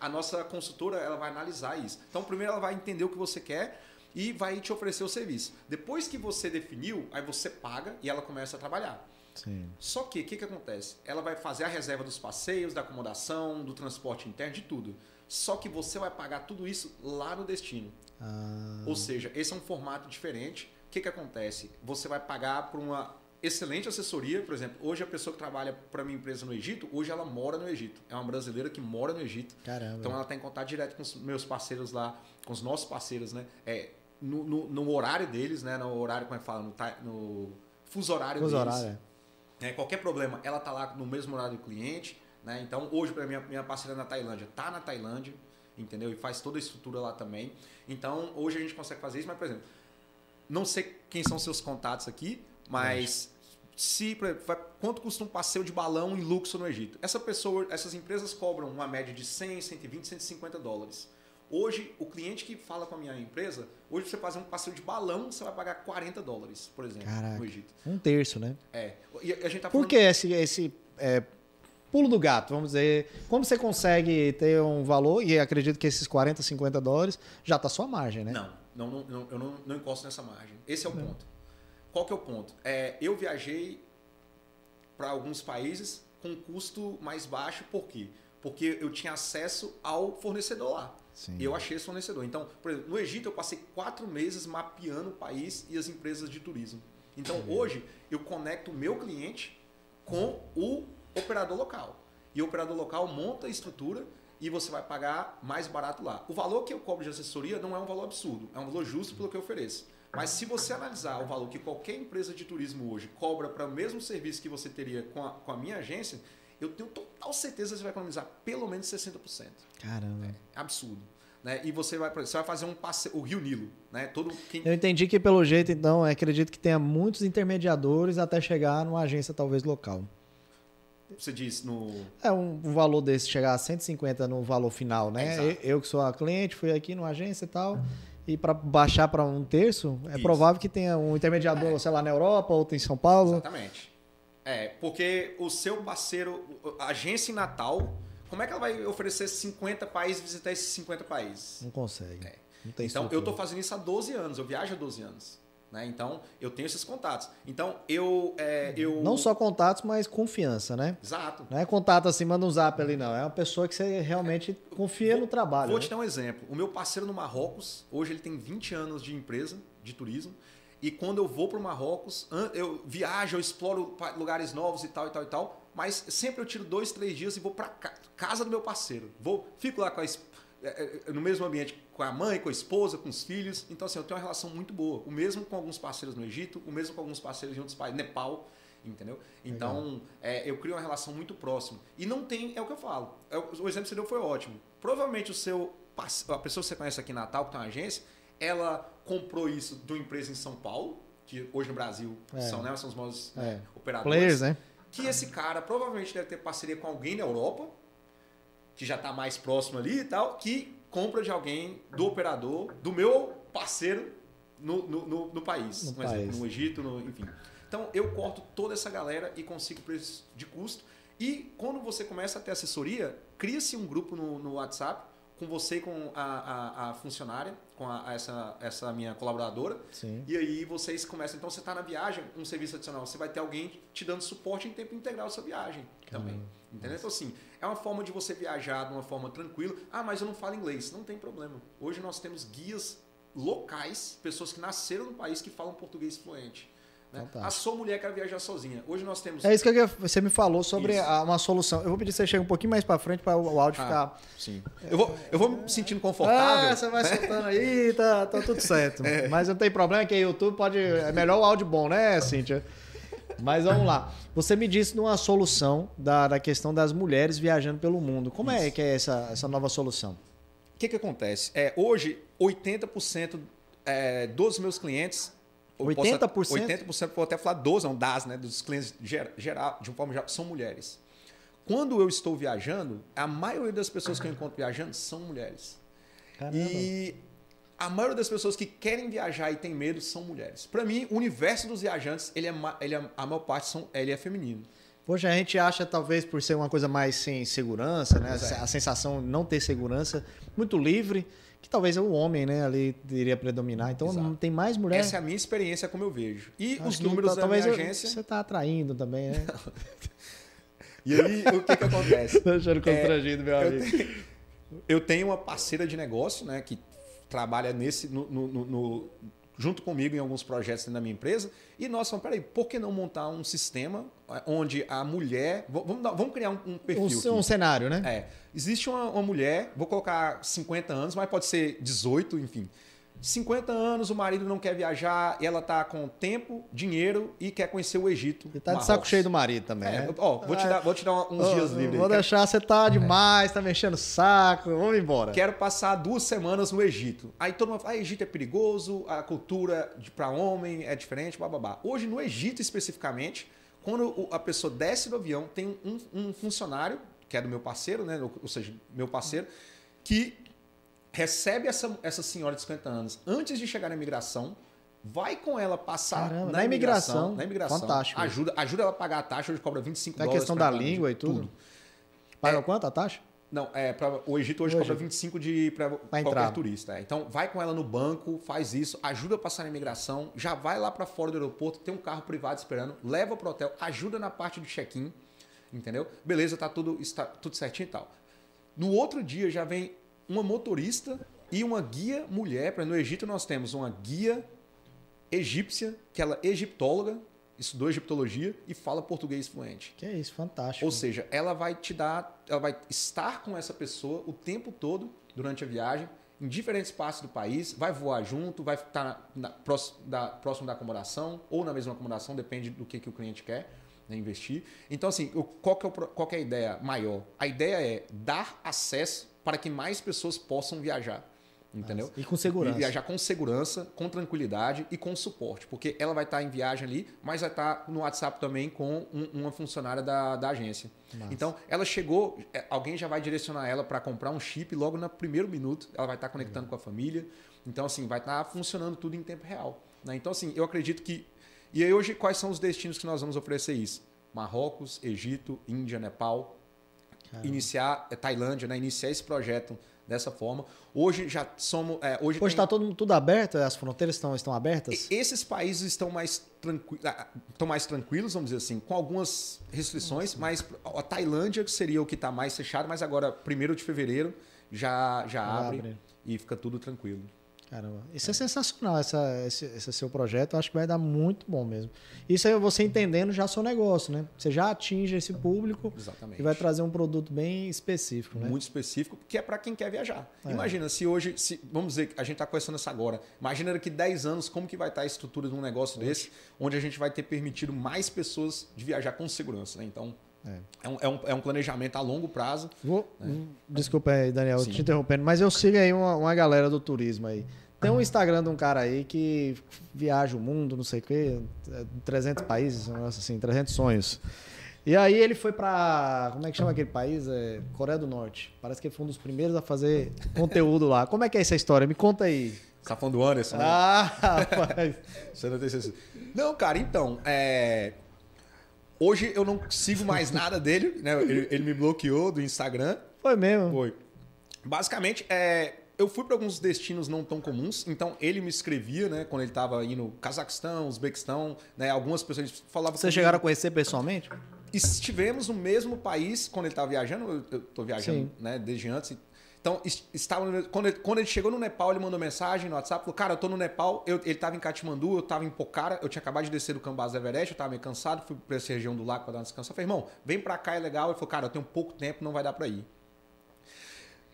a nossa consultora ela vai analisar isso. Então, primeiro ela vai entender o que você quer e vai te oferecer o serviço. Depois que você definiu, aí você paga e ela começa a trabalhar. Sim. Só que o que, que acontece? Ela vai fazer a reserva dos passeios, da acomodação, do transporte interno, de tudo. Só que você vai pagar tudo isso lá no destino. Ah, Ou seja, esse é um formato diferente. O que, que acontece? Você vai pagar por uma excelente assessoria. Por exemplo, hoje a pessoa que trabalha para minha empresa no Egito, hoje ela mora no Egito. É uma brasileira que mora no Egito. caramba. Então ela está em contato direto com os meus parceiros lá, com os nossos parceiros, né? É, no, no, no horário deles, né? No horário, como é que fala? No, no fuso horário Fuso deles. horário, é. É, qualquer problema, ela tá lá no mesmo horário do cliente, né? Então, hoje, para minha, minha parceira na Tailândia, tá na Tailândia, entendeu? E faz toda a estrutura lá também. Então, hoje a gente consegue fazer isso, mas, por exemplo, não sei quem são seus contatos aqui, mas se, por exemplo, quanto custa um passeio de balão em luxo no Egito? Essa pessoa, essas empresas cobram uma média de 100, 120, 150 dólares. Hoje, o cliente que fala com a minha empresa, hoje você fazer um passeio de balão, você vai pagar 40 dólares, por exemplo, Caraca. no Egito. Um terço, né? É. E a gente tá Por falando- que esse, esse é, pulo do gato, vamos dizer? Como você consegue ter um valor, e acredito que esses 40, 50 dólares já está sua margem, né? Não, não, não, não, eu não, não encosto nessa margem. Esse é o ponto. Qual que é o ponto? É, eu viajei para alguns países com custo mais baixo, por quê? Porque eu tinha acesso ao fornecedor lá. Sim. Eu achei esse fornecedor. Então, por exemplo, no Egito eu passei quatro meses mapeando o país e as empresas de turismo. Então, hoje, eu conecto o meu cliente com o operador local. E o operador local monta a estrutura e você vai pagar mais barato lá. O valor que eu cobro de assessoria não é um valor absurdo, é um valor justo pelo que eu ofereço. Mas se você analisar o valor que qualquer empresa de turismo hoje cobra para o mesmo serviço que você teria com a, com a minha agência, eu tenho total certeza você vai economizar pelo menos 60%. Caramba. É absurdo. Né? E você vai, você vai fazer um passeio, o Rio Nilo, né? Todo quem... Eu entendi que pelo jeito, então, eu acredito que tenha muitos intermediadores até chegar numa agência talvez local. Você diz no. É um, um valor desse chegar a 150 no valor final, né? Exato. eu, que sou a cliente, fui aqui numa agência e tal. E para baixar para um terço, é Isso. provável que tenha um intermediador, sei lá, na Europa, outro em São Paulo. Exatamente. É, porque o seu parceiro, a agência em Natal, como é que ela vai oferecer 50 países, visitar esses 50 países? Não consegue. É. Não tem Então, eu estrutura. estou fazendo isso há 12 anos, eu viajo há 12 anos. Né? Então, eu tenho esses contatos. Então, eu. é, eu... Não só contatos, mas confiança, né? Exato. Não é contato assim, manda um zap ali, não. É uma pessoa que você realmente confia Vou- no trabalho. Vou né? te dar um exemplo. O meu parceiro no Marrocos, hoje ele tem 20 anos de empresa de turismo. E quando eu vou para o Marrocos, eu viajo, eu exploro lugares novos e tal, e tal, e tal. Mas sempre eu tiro dois, três dias e vou para casa do meu parceiro. Vou, fico lá com a, es- é, é, no mesmo ambiente com a mãe, com a esposa, com os filhos. Então, assim, eu tenho uma relação muito boa. O mesmo com alguns parceiros no Egito, o mesmo com alguns parceiros em outros países, Nepal, entendeu? Então, é, eu crio uma relação muito próxima. E não tem, é o que eu falo. É o, exemplo que você deu foi ótimo. Provavelmente o seu, a pessoa que você conhece aqui em Natal, que tem uma agência, ela comprou isso de uma empresa em São Paulo, que hoje no Brasil É. são, né, são os maiores né, É. operadores. Players, né? Que esse cara provavelmente deve ter parceria com alguém na Europa, que já está mais próximo ali e tal, que compra de alguém do operador, do meu parceiro no, no, no- no país. No exemplo, país. no Egito, no- enfim. Então eu corto toda essa galera e consigo preço de custo. E quando você começa a ter assessoria, cria-se um grupo no, no WhatsApp com você e com a, a- a funcionária, com a- essa, essa minha colaboradora. Sim. E aí vocês começam. Então você está na viagem, um serviço adicional, você vai ter alguém te dando suporte em tempo integral da sua viagem também. Entendeu? Então, assim, é uma forma de você viajar de uma forma tranquila. Ah, mas eu não falo inglês. Não tem problema. Hoje nós temos guias locais, pessoas que nasceram no país que falam português fluente. Né? Fantástico. A sua mulher quer viajar sozinha. Hoje nós temos. É isso que você me falou sobre a- uma solução. Eu vou pedir que você chegue um pouquinho mais para frente para o, áudio Ah, ficar. Sim. Eu vou, eu vou me sentindo confortável. Ah, você vai soltando aí, tá, tá tudo certo. Mas não tem problema que o YouTube pode. É melhor o áudio bom, né, Cíntia? Mas vamos lá. Você me disse numa solução da, da questão das mulheres viajando pelo mundo. Como é Isso. que é essa, essa nova solução? O que, que acontece? É, hoje, 80% é, dos meus clientes. Eu posso- 80%? 80%, vou até falar 12, não das, né? Dos clientes ger- geral, de uma forma geral, são mulheres. Quando eu estou viajando, a maioria das pessoas que eu encontro viajando são mulheres. Caramba. E a maioria das pessoas que querem viajar e tem medo são mulheres. Para mim, o universo dos viajantes, ele é, ele é- a maior parte são, ele é feminino. Poxa, a gente acha, talvez por ser uma coisa mais sem segurança, né? É. A sensação de não ter segurança, muito livre, que talvez o homem, né, ali iria predominar. Então Exato. não tem mais mulher. Essa é a minha experiência, como eu vejo. E Acho os números tá- da minha agência. Você tá atraindo também, né? E aí, o que, que acontece? Tô achando constrangido, meu É, eu amigo. Eu tenho uma parceira de negócio, né, que trabalha nesse, no- no- no- junto comigo em alguns projetos da minha empresa. E nós falamos, peraí, por que não montar um sistema onde a mulher. Vamos, vamos criar um, um perfil. Um, um cenário, né? É, existe uma, uma mulher, vou colocar 50 anos, mas pode ser 18, enfim. 50 anos, o marido não quer viajar, e ela tá com tempo, dinheiro e quer conhecer o Egito. E tá de Marrocos. saco cheio do marido também, É, né? ó, vou te dar, vou te dar uns Ô, dias livres. Vou aí. deixar, você tá demais, tá mexendo o saco, vamos embora. Quero passar duas semanas no Egito. Aí todo mundo fala, ah, Egito é perigoso, a cultura para homem é diferente, bababá. Hoje, no Egito especificamente, quando a pessoa desce do avião, tem um, um funcionário, que é do meu parceiro, né? ou seja, meu parceiro, que recebe essa, essa senhora de 50 anos antes de chegar na imigração, vai com ela passar Caramba, na, na imigração, imigração. na imigração, Fantástico. Ajuda, ajuda ela a pagar a taxa, hoje cobra 25 Tem a dólares. questão pra da língua e Egito, tudo. Paga É. quanto a taxa? Não, é para o Egito hoje O cobra Egito. 25 de para qualquer entrar. turista. é. Então vai com ela no banco, faz isso, ajuda a passar na imigração, já vai lá para fora do aeroporto, tem um carro privado esperando, leva pro hotel, ajuda na parte do check-in. entendeu? Beleza, tá tudo, está tudo certinho e tal. No outro dia já vem uma motorista e uma guia mulher. No Egito nós temos uma guia egípcia, que ela é egiptóloga, estudou egiptologia e fala português fluente. Que é isso, fantástico. Ou seja, ela vai te dar, ela vai estar com essa pessoa o tempo todo durante a viagem, em diferentes partes do país, vai voar junto, vai estar na, próximo, da, próximo da acomodação ou na mesma acomodação, depende do que, que o cliente quer né, investir. Então, assim, qual que, é o, qual que é a ideia maior? A ideia é dar acesso para que mais pessoas possam viajar. Entendeu? E com segurança. E viajar com segurança, com tranquilidade e com suporte. Porque ela vai estar em viagem ali, mas vai estar no WhatsApp também com um, uma funcionária da, da agência. Nossa. Então, ela chegou, é, alguém já vai direcionar ela para comprar um chip logo no primeiro minuto. Ela vai estar conectando uhum. com a família. Então, assim, vai estar funcionando tudo em tempo real. Né? Então, assim, eu acredito que. E aí, hoje, quais são os destinos que nós vamos oferecer isso? Marrocos, Egito, Índia, Nepal. Caramba. Iniciar, é, Tailândia, né? iniciar esse projeto dessa forma. Hoje já somos. É, hoje está tudo, tudo aberto, as fronteiras estão, estão abertas? Esses países estão mais, tranqui... Estão mais tranquilos, vamos dizer assim, com algumas restrições, Nossa. mas a Tailândia seria o que está mais fechado, mas agora, 1 de fevereiro, já, já, já abre, abre e fica tudo tranquilo. Caramba, isso é, é sensacional, essa, esse, esse, seu projeto. Eu acho que vai dar muito bom mesmo. Isso é você entendendo já o seu negócio, né? Você já atinge esse público Exatamente. e vai trazer um produto bem específico, né? Muito específico, que é para quem quer viajar. É. Imagina se hoje, se, vamos dizer, a gente está conversando isso agora. Imagina daqui 10 anos como que vai estar tá a estrutura de um negócio Oxe. desse, onde a gente vai ter permitido mais pessoas de viajar com segurança. Né? Então, é. É, um, é, um, é um planejamento a longo prazo. Vou, né? Desculpa aí, Daniel, Sim. te interrompendo, mas eu sigo aí uma, uma galera do turismo aí. Tem um Instagram de um cara aí que viaja o mundo, não sei o quê, 300 países, assim, 300 sonhos. E aí ele foi para como é que chama aquele país? É Coreia do Norte. Parece que ele foi um dos primeiros a fazer conteúdo lá. Como é que é essa história? Me conta aí. Você tá falando do Anderson? Né? Ah, rapaz. Você não tem certeza. Não, cara, então, é... Hoje eu não sigo mais nada dele, né? Ele, ele me bloqueou do Instagram. Foi mesmo? Foi. Basicamente, é eu fui para alguns destinos não tão comuns, então ele me escrevia, né, quando ele estava indo Cazaquistão, Uzbequistão, né, algumas pessoas falavam. Vocês chegaram a conhecer pessoalmente? Estivemos no mesmo país quando ele estava viajando, eu estou viajando, né, desde antes. Então, estava quando, ele, quando ele chegou no Nepal, ele mandou mensagem no WhatsApp, falou: "Cara, eu tô no Nepal, eu, ele estava em Katmandu, eu estava em Pokhara, eu tinha acabado de descer do Cambás Everest, eu estava meio cansado, fui para essa região do lago para dar uma descanso. Eu falei: "Irmão, vem para cá, é legal". Ele falou: "Cara, eu tenho pouco tempo, não vai dar para ir".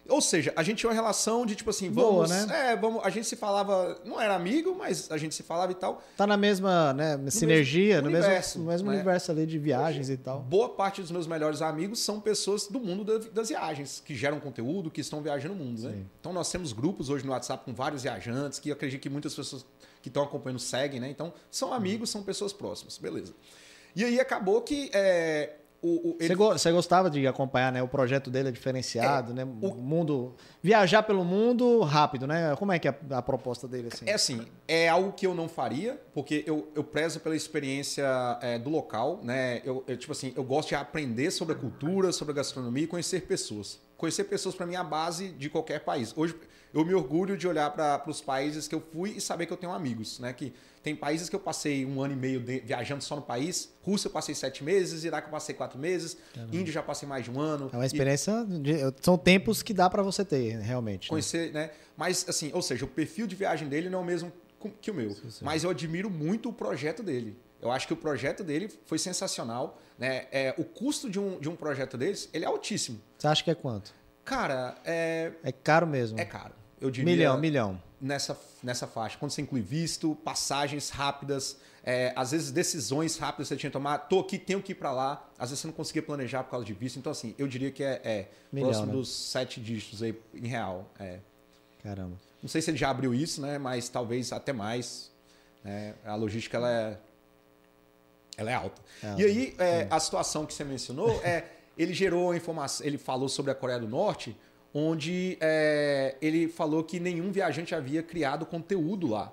Ou seja, a gente tinha uma relação de tipo assim, vamos. Boa, né? É, vamos. A gente se falava, não era amigo, mas a gente se falava e tal. Tá na mesma né, sinergia, no mesmo, no universo, mesmo, mesmo né? universo ali de viagens Hoje, e tal. Boa parte dos meus melhores amigos são pessoas do mundo das viagens, que geram conteúdo, que estão viajando o mundo, né? Então nós temos grupos hoje no WhatsApp com vários viajantes, que eu acredito que muitas pessoas que estão acompanhando seguem, né? Então são amigos, são pessoas próximas, beleza. E aí acabou que. É, o, o, ele... Você gostava de acompanhar, né? O projeto dele é diferenciado, é, né? O mundo. Viajar pelo mundo rápido, né? Como é que é a, a, proposta dele? Assim? É assim, é algo que eu não faria, porque eu, eu prezo pela experiência é, do local, né? Eu, eu, tipo assim, eu gosto de aprender sobre a cultura, sobre a gastronomia e conhecer pessoas. Conhecer pessoas, para mim, é a base de qualquer país. Hoje, eu me orgulho de olhar para os países que eu fui e saber que eu tenho amigos, né? Que tem países que eu passei um ano e meio de, viajando só no país. Rússia eu passei sete meses, Iraque eu passei quatro meses, Caramba. Índia já passei mais de um ano. É uma experiência. E... De, são tempos que dá para você ter, realmente. Né? Conhecer, né? né? Mas, assim, ou seja, o perfil de viagem dele não é o mesmo que o meu. Sim, sim. Mas eu admiro muito o projeto dele. Eu acho que o projeto dele foi sensacional. Né? É, o custo de um, de um projeto deles ele é altíssimo. Você acha que é quanto? Cara, é. É caro mesmo. É caro. Eu diria. Milhão, milhão nessa, nessa faixa. Quando você inclui visto, passagens rápidas, é, às vezes decisões rápidas que você tinha que tomar. Tô aqui, tenho que ir para lá. Às vezes você não conseguia planejar por causa de visto. Então, assim, eu diria que é, é Milhão, próximo né? dos sete dígitos aí em real. É. Caramba. Não sei se ele já abriu isso, né? Mas talvez até mais. Né? A logística ela é, ela é alta. É, e aí, é, a situação que você mencionou é. Ele gerou informação, ele falou sobre a Coreia do Norte onde é, ele falou que nenhum viajante havia criado conteúdo lá.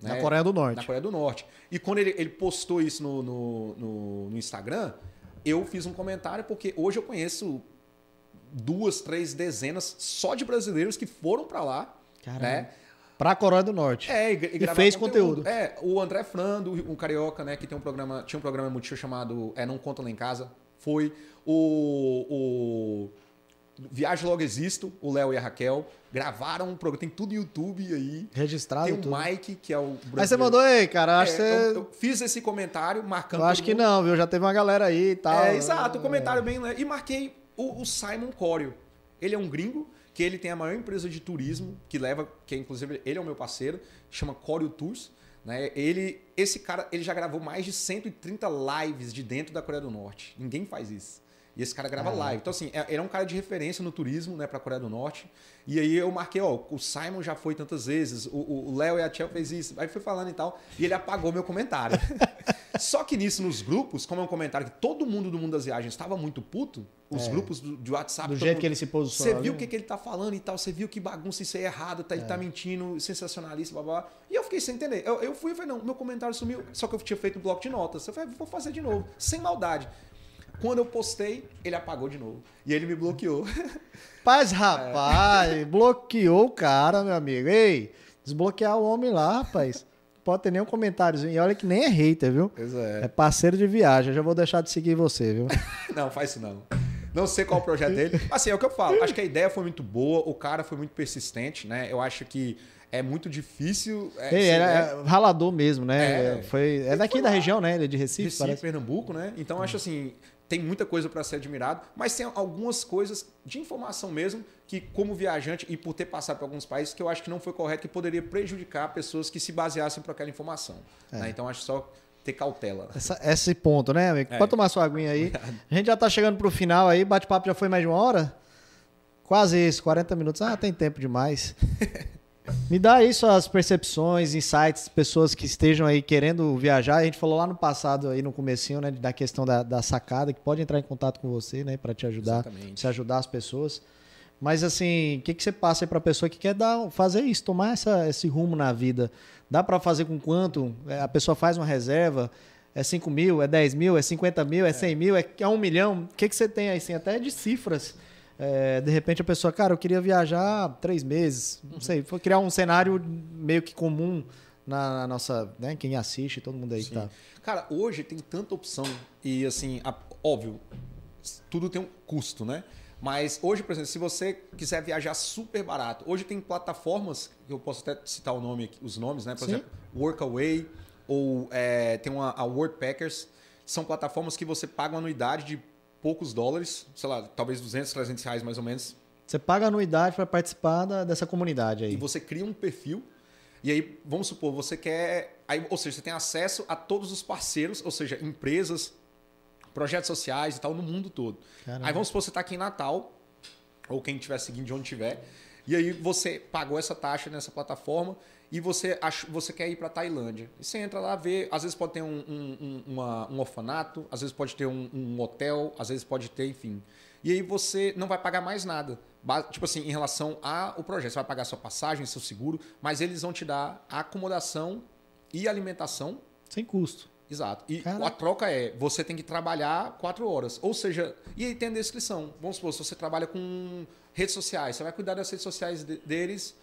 Né? Na Coreia do Norte. Na Coreia do Norte. E quando ele, ele postou isso no, no, no, no, Instagram, eu fiz um comentário, porque hoje eu conheço duas, três dezenas só de brasileiros que foram para lá. Caramba. Né? Para a Coreia do Norte. É, e, e, e fez conteúdo. conteúdo. É, o André Frando, um carioca, né, que tem um programa, tinha um programa muito chamado é, Não Conta Lá em Casa, Foi o, o Viagem Logo Existo, o Léo e a Raquel. Gravaram um programa, tem tudo no YouTube aí. Registrado Tem o tudo. Mike, que é o brasileiro. Aí você mandou, ei, cara, eu acho É, que eu, você... eu fiz esse comentário marcando. Eu acho que mundo. não, viu? Já teve uma galera aí e tal. É, exato, um comentário bem. le- E marquei o, o Simon Corio. Ele é um gringo, que ele tem a maior empresa de turismo, que leva, que inclusive ele é o meu parceiro, chama Corio Tours. Né? Ele, esse cara, ele já gravou mais de 130 lives de dentro da Coreia do Norte. Ninguém faz isso. E esse cara grava live. Então, assim, é- ele é um cara de referência no turismo, né, pra Coreia do Norte. E aí eu marquei, ó, o Simon já foi tantas vezes, o Léo e a Tchel fez isso. Aí foi falando e tal, e ele apagou meu comentário. Só que nisso, nos grupos, como é um comentário que todo mundo do mundo das viagens estava muito puto, os É. grupos do, de WhatsApp. Do jeito mundo- que ele se Você posicionou. viu o que, que ele tá falando e tal, você viu que bagunça isso aí é errado, tá, ele É. tá mentindo, sensacionalista, blá, blá, blá. E eu fiquei sem entender. Eu, eu fui e falei, não, meu comentário sumiu, só que eu tinha feito um bloco de notas. Eu falei, vou fazer de novo, sem maldade. Quando eu postei, ele apagou de novo. E ele me bloqueou. Paz, rapaz, bloqueou o cara, meu amigo. Ei, desbloquear o homem lá, rapaz. Pode ter nenhum comentáriozinho. E olha que nem é hater, viu? Pois É parceiro de viagem. Eu já vou deixar de seguir você, viu? Não, faz isso não. Não sei qual é o projeto dele. Assim, é o que eu falo. Acho que a ideia foi muito boa, o cara foi muito persistente, né? Eu acho que é muito difícil. É, você- era é- é ralador mesmo, né? É. Foi, é daqui da região, né? Ele é de Recife, Recife, parece. Pernambuco, né? Então acho assim, tem muita coisa para ser admirado, mas tem algumas coisas de informação mesmo que, como viajante e por ter passado por alguns países, que eu acho que não foi correto, que poderia prejudicar pessoas que se baseassem por aquela informação. É. né? Então acho só ter cautela. Essa- esse ponto, né, amigo? É. Pode tomar sua aguinha aí. A gente já tá chegando pro final aí. Bate-papo já foi mais de uma hora? Quase isso, 40 minutos. Ah, tem tempo demais. Me dá aí suas percepções, insights, pessoas que estejam aí querendo viajar. A gente falou lá no passado, aí no comecinho, né, da questão da, da sacada, que pode entrar em contato com você, né, para te ajudar, Exatamente. se ajudar as pessoas. Mas assim, o que, que você passa aí pra pessoa que quer dar, fazer isso, tomar essa, esse rumo na vida? Dá pra fazer com quanto? É, A pessoa faz uma reserva, é 5 mil, é 10 mil, é 50 mil, é 100 mil, é, é 1 milhão? O que, que você tem aí, assim, até de cifras? É, de repente a pessoa, cara, eu queria viajar três meses, não sei, foi criar um cenário meio que comum na, na nossa, né, quem assiste, todo mundo aí que Sim. tá. Cara, hoje tem tanta opção e assim, a- óbvio, tudo tem um custo, né? Mas hoje, por exemplo, se você quiser viajar super barato, hoje tem plataformas, que eu posso até citar o nome, os nomes, né? Por Sim. exemplo, Workaway ou é, tem uma, a Worldpackers, são plataformas que você paga uma anuidade de poucos dólares, sei lá, talvez 200, 300 reais mais ou menos, Você paga anuidade para participar da- dessa comunidade aí. e você cria um perfil. E aí, vamos supor, você quer. Aí, ou seja, você tem acesso a todos os parceiros, ou seja, empresas, projetos sociais e tal, no mundo todo. Caramba. Aí vamos supor, você está aqui em Natal, ou quem estiver seguindo de onde estiver, e aí você pagou essa taxa nessa plataforma e você, ach, você quer ir para Tailândia. E você entra lá, vê, às vezes pode ter um, um, um, uma- um orfanato, às vezes pode ter um, um hotel, às vezes pode ter, enfim. E aí você não vai pagar mais nada. Tipo assim, em relação ao projeto. Você vai pagar sua passagem, seu seguro, mas eles vão te dar acomodação e alimentação Sem custo. Exato. E Caraca. a troca é, você tem que trabalhar quatro horas. Ou seja, e aí tem a descrição. Vamos supor, se você trabalha com redes sociais, você vai cuidar das redes sociais de- deles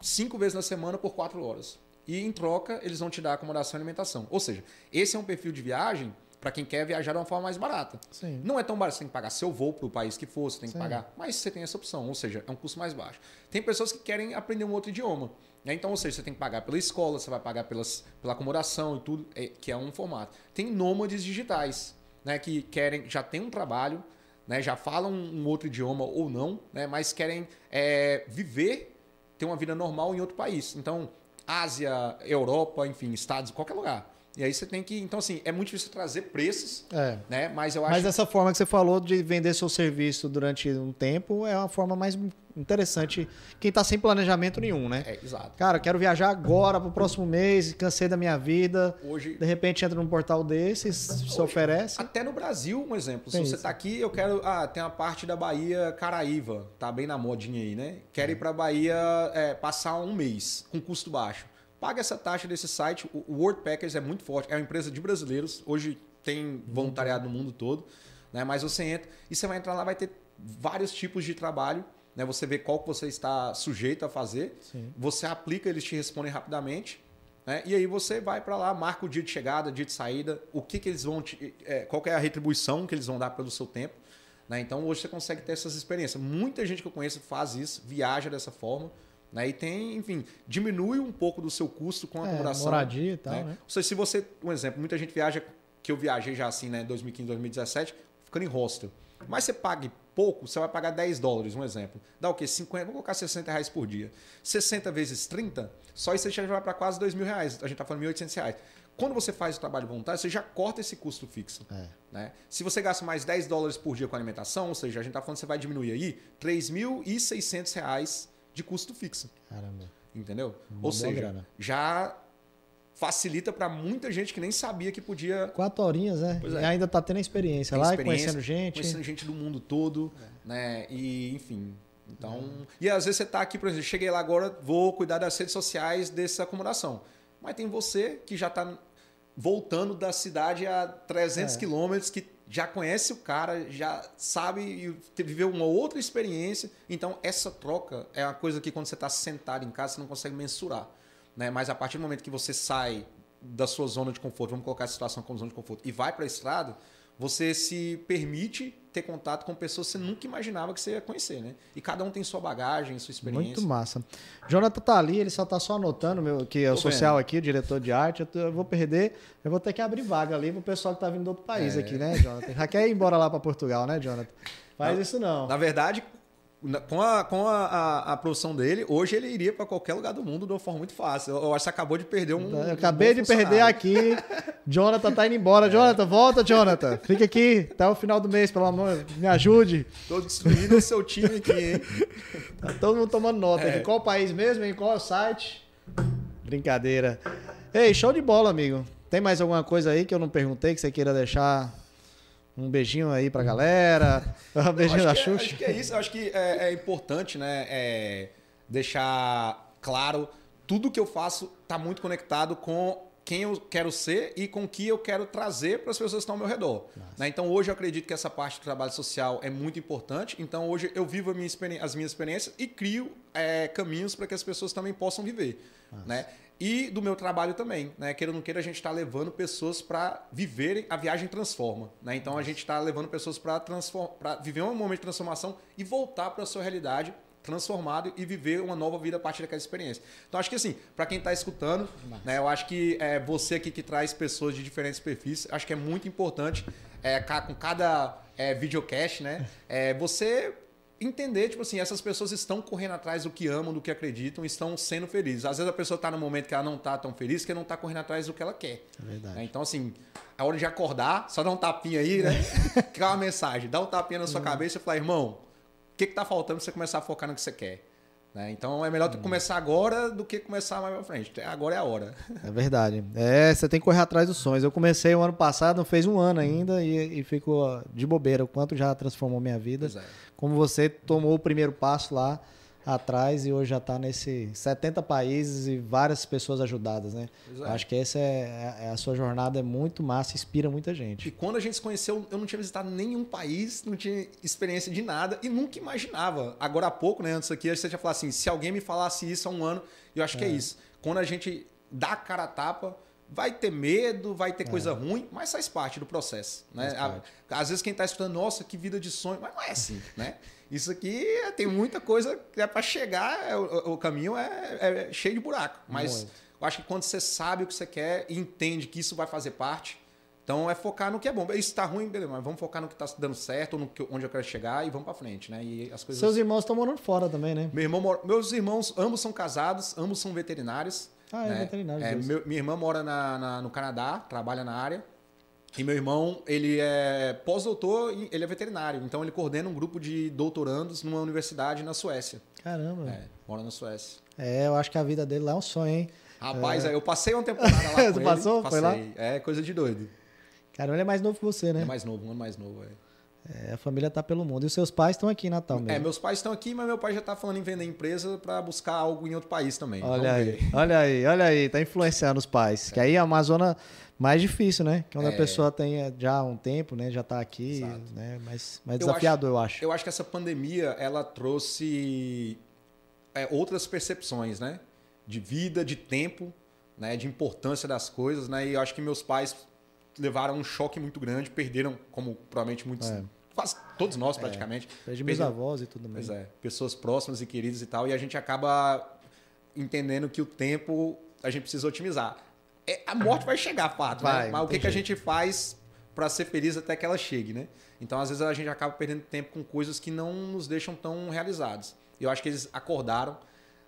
cinco vezes na semana por quatro horas. E em troca, eles vão te dar acomodação e alimentação. Ou seja, esse é um perfil de viagem para quem quer viajar de uma forma mais barata. Sim. Não é tão barato, você tem que pagar seu voo para o país que for, você tem que Sim. pagar, mas você tem essa opção, ou seja, é um custo mais baixo. Tem pessoas que querem aprender um outro idioma, né? então, ou seja, você tem que pagar pela escola, você vai pagar pelas, pela acomodação e tudo, é, que é um formato. Tem nômades digitais, né, que querem, já tem um trabalho, né, já falam um outro idioma ou não, né, mas querem é, viver, ter uma vida normal em outro país. Então, Ásia, Europa, enfim, Estados, qualquer lugar. E aí você tem que, então assim, é muito difícil trazer preços, É. né, mas eu acho Mas essa forma que você falou de vender seu serviço durante um tempo é uma forma mais interessante. Quem tá sem planejamento nenhum, né? É, exato. Cara, eu quero viajar agora pro próximo mês, cansei da minha vida. Hoje, De repente entra num portal desses, se oferece. até no Brasil, um exemplo. Se você isso. tá aqui, eu quero. Ah, tem a parte da Bahia Caraíva, tá bem na modinha aí, né? Quero ir pra Bahia é, passar um mês com custo baixo. Paga essa taxa desse site. O Worldpackers é muito forte, é uma empresa de brasileiros. Hoje tem voluntariado no mundo todo, né? Mas você entra e você vai entrar lá, vai ter vários tipos de trabalho. Né? Você vê qual que você está sujeito a fazer. Sim. Você aplica, eles te respondem rapidamente. Né? E aí você vai para lá, marca o dia de chegada, dia de saída, o que, que eles vão. Te, é, qual é a retribuição que eles vão dar pelo seu tempo. Né? Então hoje você consegue ter essas experiências. Muita gente que eu conheço faz isso, viaja dessa forma. Né? E tem, enfim, diminui um pouco do seu custo com a É, acomodação. moradia e tal, né? né? Ou seja, se você, um exemplo, muita gente viaja, que eu viajei já assim, né, 2015, 2017, ficando em hostel. Mas você pague pouco, você vai pagar 10 dólares, um exemplo. Dá o quê? 50, vamos colocar 60 reais por dia. 60 vezes 30, só isso você já vai para quase 2 mil reais. A gente está falando 1.800 reais. Quando você faz o trabalho voluntário, você já corta esse custo fixo. É. Né? Se você gasta mais 10 dólares por dia com alimentação, ou seja, a gente está falando que você vai diminuir aí 3.600 reais de custo fixo. Caramba. Entendeu? Uma Ou seja, grana. já facilita para muita gente que nem sabia que podia Quatro horinhas, né? Pois é. E ainda tá tendo a experiência Tem lá, e experiência, conhecendo gente. conhecendo gente do mundo todo, É. né? E, enfim. Então. E às vezes você tá aqui, por exemplo, cheguei lá agora, vou cuidar das redes sociais dessa acomodação. Mas tem você que já tá voltando da cidade a 300 É. quilômetros, que já conhece o cara, já sabe e viveu uma outra experiência. Então, essa troca é uma coisa que quando você está sentado em casa, você não consegue mensurar. Né? Mas a partir do momento que você sai da sua zona de conforto, vamos colocar a situação como zona de conforto, e vai para a estrada, você se permite ter contato com pessoas que você nunca imaginava que você ia conhecer, né? E cada um tem sua bagagem, sua experiência. Muito massa. Jonathan tá ali, ele só tá só anotando, meu, que é o social aqui, o diretor de arte. Eu, tô- eu vou perder, eu vou ter que abrir vaga ali pro pessoal que tá vindo do outro país É. aqui, né, Jonathan? Já quer ir embora lá para Portugal, né, Jonathan? Faz Não. isso não. Na verdade, com, a, com a, a, a profissão dele, hoje ele iria para qualquer lugar do mundo de uma forma muito fácil. Eu, eu acho que você acabou de perder um. Eu um acabei bom de perder aqui. Jonathan tá indo embora. Jonathan, volta, Jonathan. Fica aqui até o final do mês, pelo amor. Me ajude. Tô destruindo o seu time aqui, hein? Tá todo mundo tomando nota. É. De qual país mesmo? Em qual site? Brincadeira. Ei, show de bola, amigo. Tem mais alguma coisa aí que eu não perguntei que você queira deixar? Um beijinho aí pra galera. Um beijinho da que é- Xuxa. acho que é isso. Acho que é, é importante, né? é, deixar claro tudo que eu faço está muito conectado com quem eu quero ser e com o que eu quero trazer para as pessoas que estão ao meu redor. né? Então hoje eu acredito que essa parte do trabalho social é muito importante. Então hoje eu vivo minha as minhas experiências e crio é, caminhos para que as pessoas também possam viver. Né? E do meu trabalho também, né? Queira ou não queira, a gente está levando pessoas para viverem, a viagem transforma. Né? Então a gente está levando pessoas para viver um momento de transformação e voltar para a sua realidade transformado e viver uma nova vida a partir daquela experiência. Então acho que assim, para quem está escutando, né, eu acho que é você aqui que traz pessoas de diferentes perfis, acho que é muito importante é, com cada é, videocast, né, é, você entender, tipo assim, essas pessoas estão correndo atrás do que amam, do que acreditam, estão sendo felizes. Às vezes a pessoa está no momento que ela não está tão feliz, que não está correndo atrás do que ela quer. É verdade. né? Então, assim, a hora de acordar, só dá um tapinha aí, né? Criar uma mensagem, dá um tapinha na sua cabeça e falar, irmão, o que, que tá faltando pra você começar a focar no que você quer? Né? Então é melhor tu começar agora do que começar mais pra frente. Agora é a hora. É verdade. É, você tem que correr atrás dos sonhos. Eu comecei o ano passado, não fez um ano ainda e, e ficou de bobeira. O quanto já transformou minha vida. É. Como você tomou o primeiro passo lá atrás e hoje já está nesse 70 países e várias pessoas ajudadas, né? É. Acho que essa é, é- a sua jornada é muito massa, inspira muita E gente. quando a gente se conheceu, eu não tinha visitado nenhum país, não tinha experiência de nada e nunca imaginava. Agora há pouco, né, antes aqui, você já falou assim, se alguém me falasse isso há um ano, eu acho que é isso. Quando a gente dá a cara a tapa, vai ter medo, vai ter coisa ruim, mas faz parte do processo. Né? Parte. Às vezes quem está escutando, nossa, que vida de sonho, mas não é assim, né? Isso aqui é- tem muita coisa que é para chegar, é, o, o caminho é, é cheio de buraco. Mas Muito. eu acho que quando você sabe o que você quer e entende que isso vai fazer parte, então é focar no que é bom. Isso está ruim, beleza, mas vamos focar no que está dando certo, no que, onde eu quero chegar e vamos para frente, né? E as coisas. Seus irmãos estão morando fora também, né? Meu irmão Meus irmãos, ambos são casados, ambos são veterinários. Ah, é né? veterinário. É, meu- minha irmã mora na- na- no Canadá, trabalha na área. E meu irmão, ele é pós-doutor e ele é veterinário. Então ele coordena um grupo de doutorandos numa universidade na Suécia. Caramba. É, mora na Suécia. É, eu acho que a vida dele lá é um sonho, hein? Rapaz, eu passei uma temporada lá com Você ele. passou? Foi lá? Passei. É coisa de doido. Caramba, ele é mais novo que você, É né? mais novo, um ano mais novo. É. É, a família tá pelo mundo. E os seus pais estão aqui em Natal É, mesmo. meus pais estão aqui, mas meu pai já está falando em vender empresa para buscar algo em outro país também. Olha aí, ver. olha aí, olha aí, tá influenciando os pais. Que aí a Amazônia mais difícil, né? Que a É. pessoa tem eh, já um tempo, né? Já tá aqui, Exato. né? Mais, mais Eu desafiador, eu acho. Eu acho que essa pandemia ela trouxe é, outras percepções, né? De vida, de tempo, né, de importância das coisas, né? E eu acho que meus pais levaram um choque muito grande, perderam, como provavelmente muitos, É. quase todos nós praticamente, Perdi meus avós e tudo mais. Pois é, pessoas próximas e queridas e tal, e a gente acaba entendendo que o tempo a gente precisa otimizar. É, a morte vai chegar, fato, Vai, né? Mas o que, que a gente faz para ser feliz até que ela chegue, né? Então, às vezes, a gente acaba perdendo tempo com coisas que não nos deixam tão realizados. Eu acho que eles acordaram,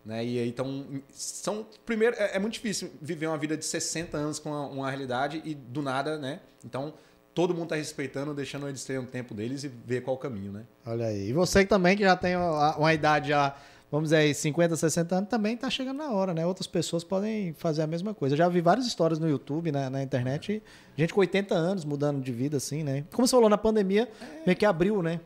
né? E aí, então, são. Primeiro, é, é muito difícil viver uma vida de 60 anos com uma, uma realidade e do nada, né? Então, todo mundo tá respeitando, deixando eles terem um tempo deles e ver qual o caminho, né? Olha aí. E você também que já tem uma idade já, vamos dizer aí, 50, 60 anos, também tá chegando na hora, né? Outras pessoas podem fazer a mesma coisa. Eu já vi várias histórias no YouTube, né, na internet, gente com 80 anos mudando de vida assim, né? Como você falou, na pandemia, meio que abriu, né?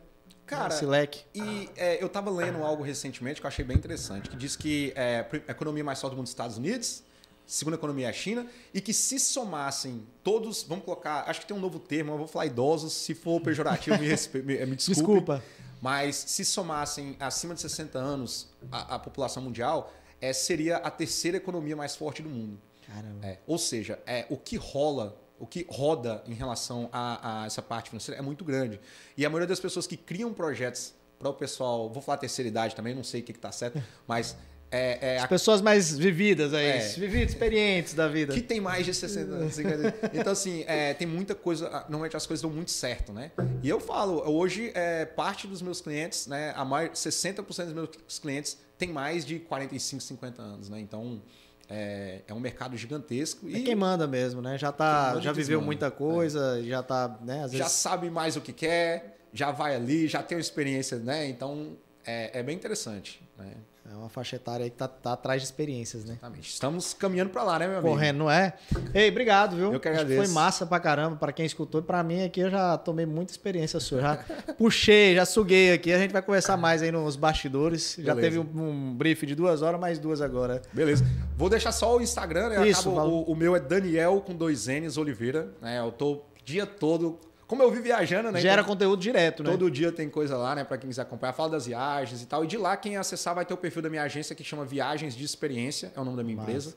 Cara, esse leque. E é, eu tava lendo algo recentemente que eu achei bem interessante, que diz que é, a economia mais forte do mundo é os Estados Unidos, segunda economia é a China, e que se somassem todos, vamos colocar, acho que tem um novo termo, eu vou falar idosos, se for pejorativo, me, respe- me, me desculpe, Desculpa. mas se somassem acima de 60 anos a, a população mundial, é, seria a terceira economia mais forte do mundo. Caramba. É, ou seja, é, o que rola, o que roda em relação a, a essa parte financeira é muito grande. E a maioria das pessoas que criam projetos para o pessoal, vou falar terceira idade também, não sei o que está certo, mas é, é As pessoas mais vividas aí, É. vividas, experientes da vida. que tem mais de 60 anos. 50. Então, assim, é, tem muita coisa. Normalmente as coisas dão muito certo, né? E eu falo, hoje, é, parte dos meus clientes, né? A maior, 60% dos meus clientes tem mais de 45, 50 anos, né? Então, é, é um mercado gigantesco. É E quem manda mesmo, né? Já tá, já viveu desmanda. muita coisa, já tá, né, já sabe mais o que quer, já vai ali, já tem uma experiência, né? Então, é, é bem interessante, né? É uma faixa etária aí que tá, tá atrás de experiências, né? Exatamente. Estamos caminhando para lá, né, meu amigo? Correndo, não é? Ei, obrigado, viu? Eu que agradeço. Foi massa pra caramba, pra quem escutou. Pra mim aqui eu já tomei muita experiência sua. Já puxei, já suguei aqui. A gente vai conversar mais aí nos bastidores. Já Beleza. teve um, um brief de duas horas, mais duas agora. Beleza. Vou deixar só o Instagram, né? Isso, Acabo- o, o meu é Daniel com dois N's Oliveira. Né? Eu tô o dia todo. Como eu vi viajando, né? Gera Então, conteúdo direto, né? Todo dia tem coisa lá, né? Pra quem quiser acompanhar. Fala das viagens e tal. E de lá, quem acessar vai ter o perfil da minha agência que chama Viagens de Experiência. É o nome da minha Massa. empresa.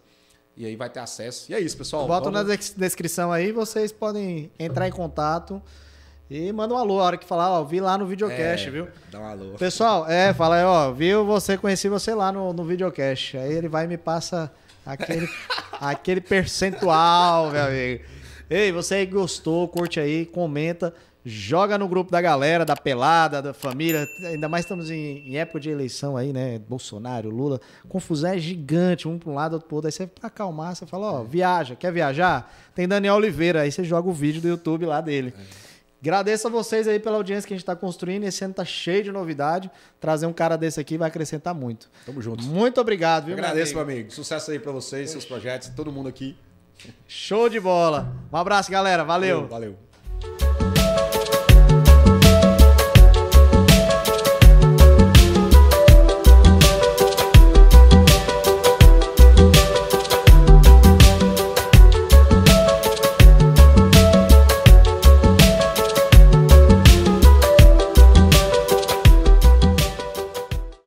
E aí vai ter acesso. E é isso, pessoal. Bota Vamos- na des- descrição aí, vocês podem entrar em contato e manda um alô a hora que falar, ó, vi lá no videocast, É, viu? Dá um alô. Pessoal, é, fala aí, ó, viu você, conheci você lá no, no videocast. Aí ele vai e me passa aquele, aquele percentual, meu amigo. Ei, você aí gostou, curte aí, comenta, joga no grupo da galera, da pelada, da família. Ainda mais estamos em, em época de eleição aí, né? Bolsonaro, Lula. Confusão é gigante, um para um lado, outro pro outro. Aí você pra acalmar, você fala, ó, viaja, quer viajar? Tem Daniel Oliveira, aí você joga o vídeo do YouTube lá dele. Agradeço a vocês aí pela audiência que a gente está construindo. Esse ano tá cheio de novidade. Trazer um cara desse aqui vai acrescentar muito. Tamo junto. Muito obrigado, viu? Eu agradeço, amigo? meu amigo. Sucesso aí pra vocês, seus projetos, todo mundo aqui. Show de bola. Um abraço, galera. Valeu. Valeu. valeu.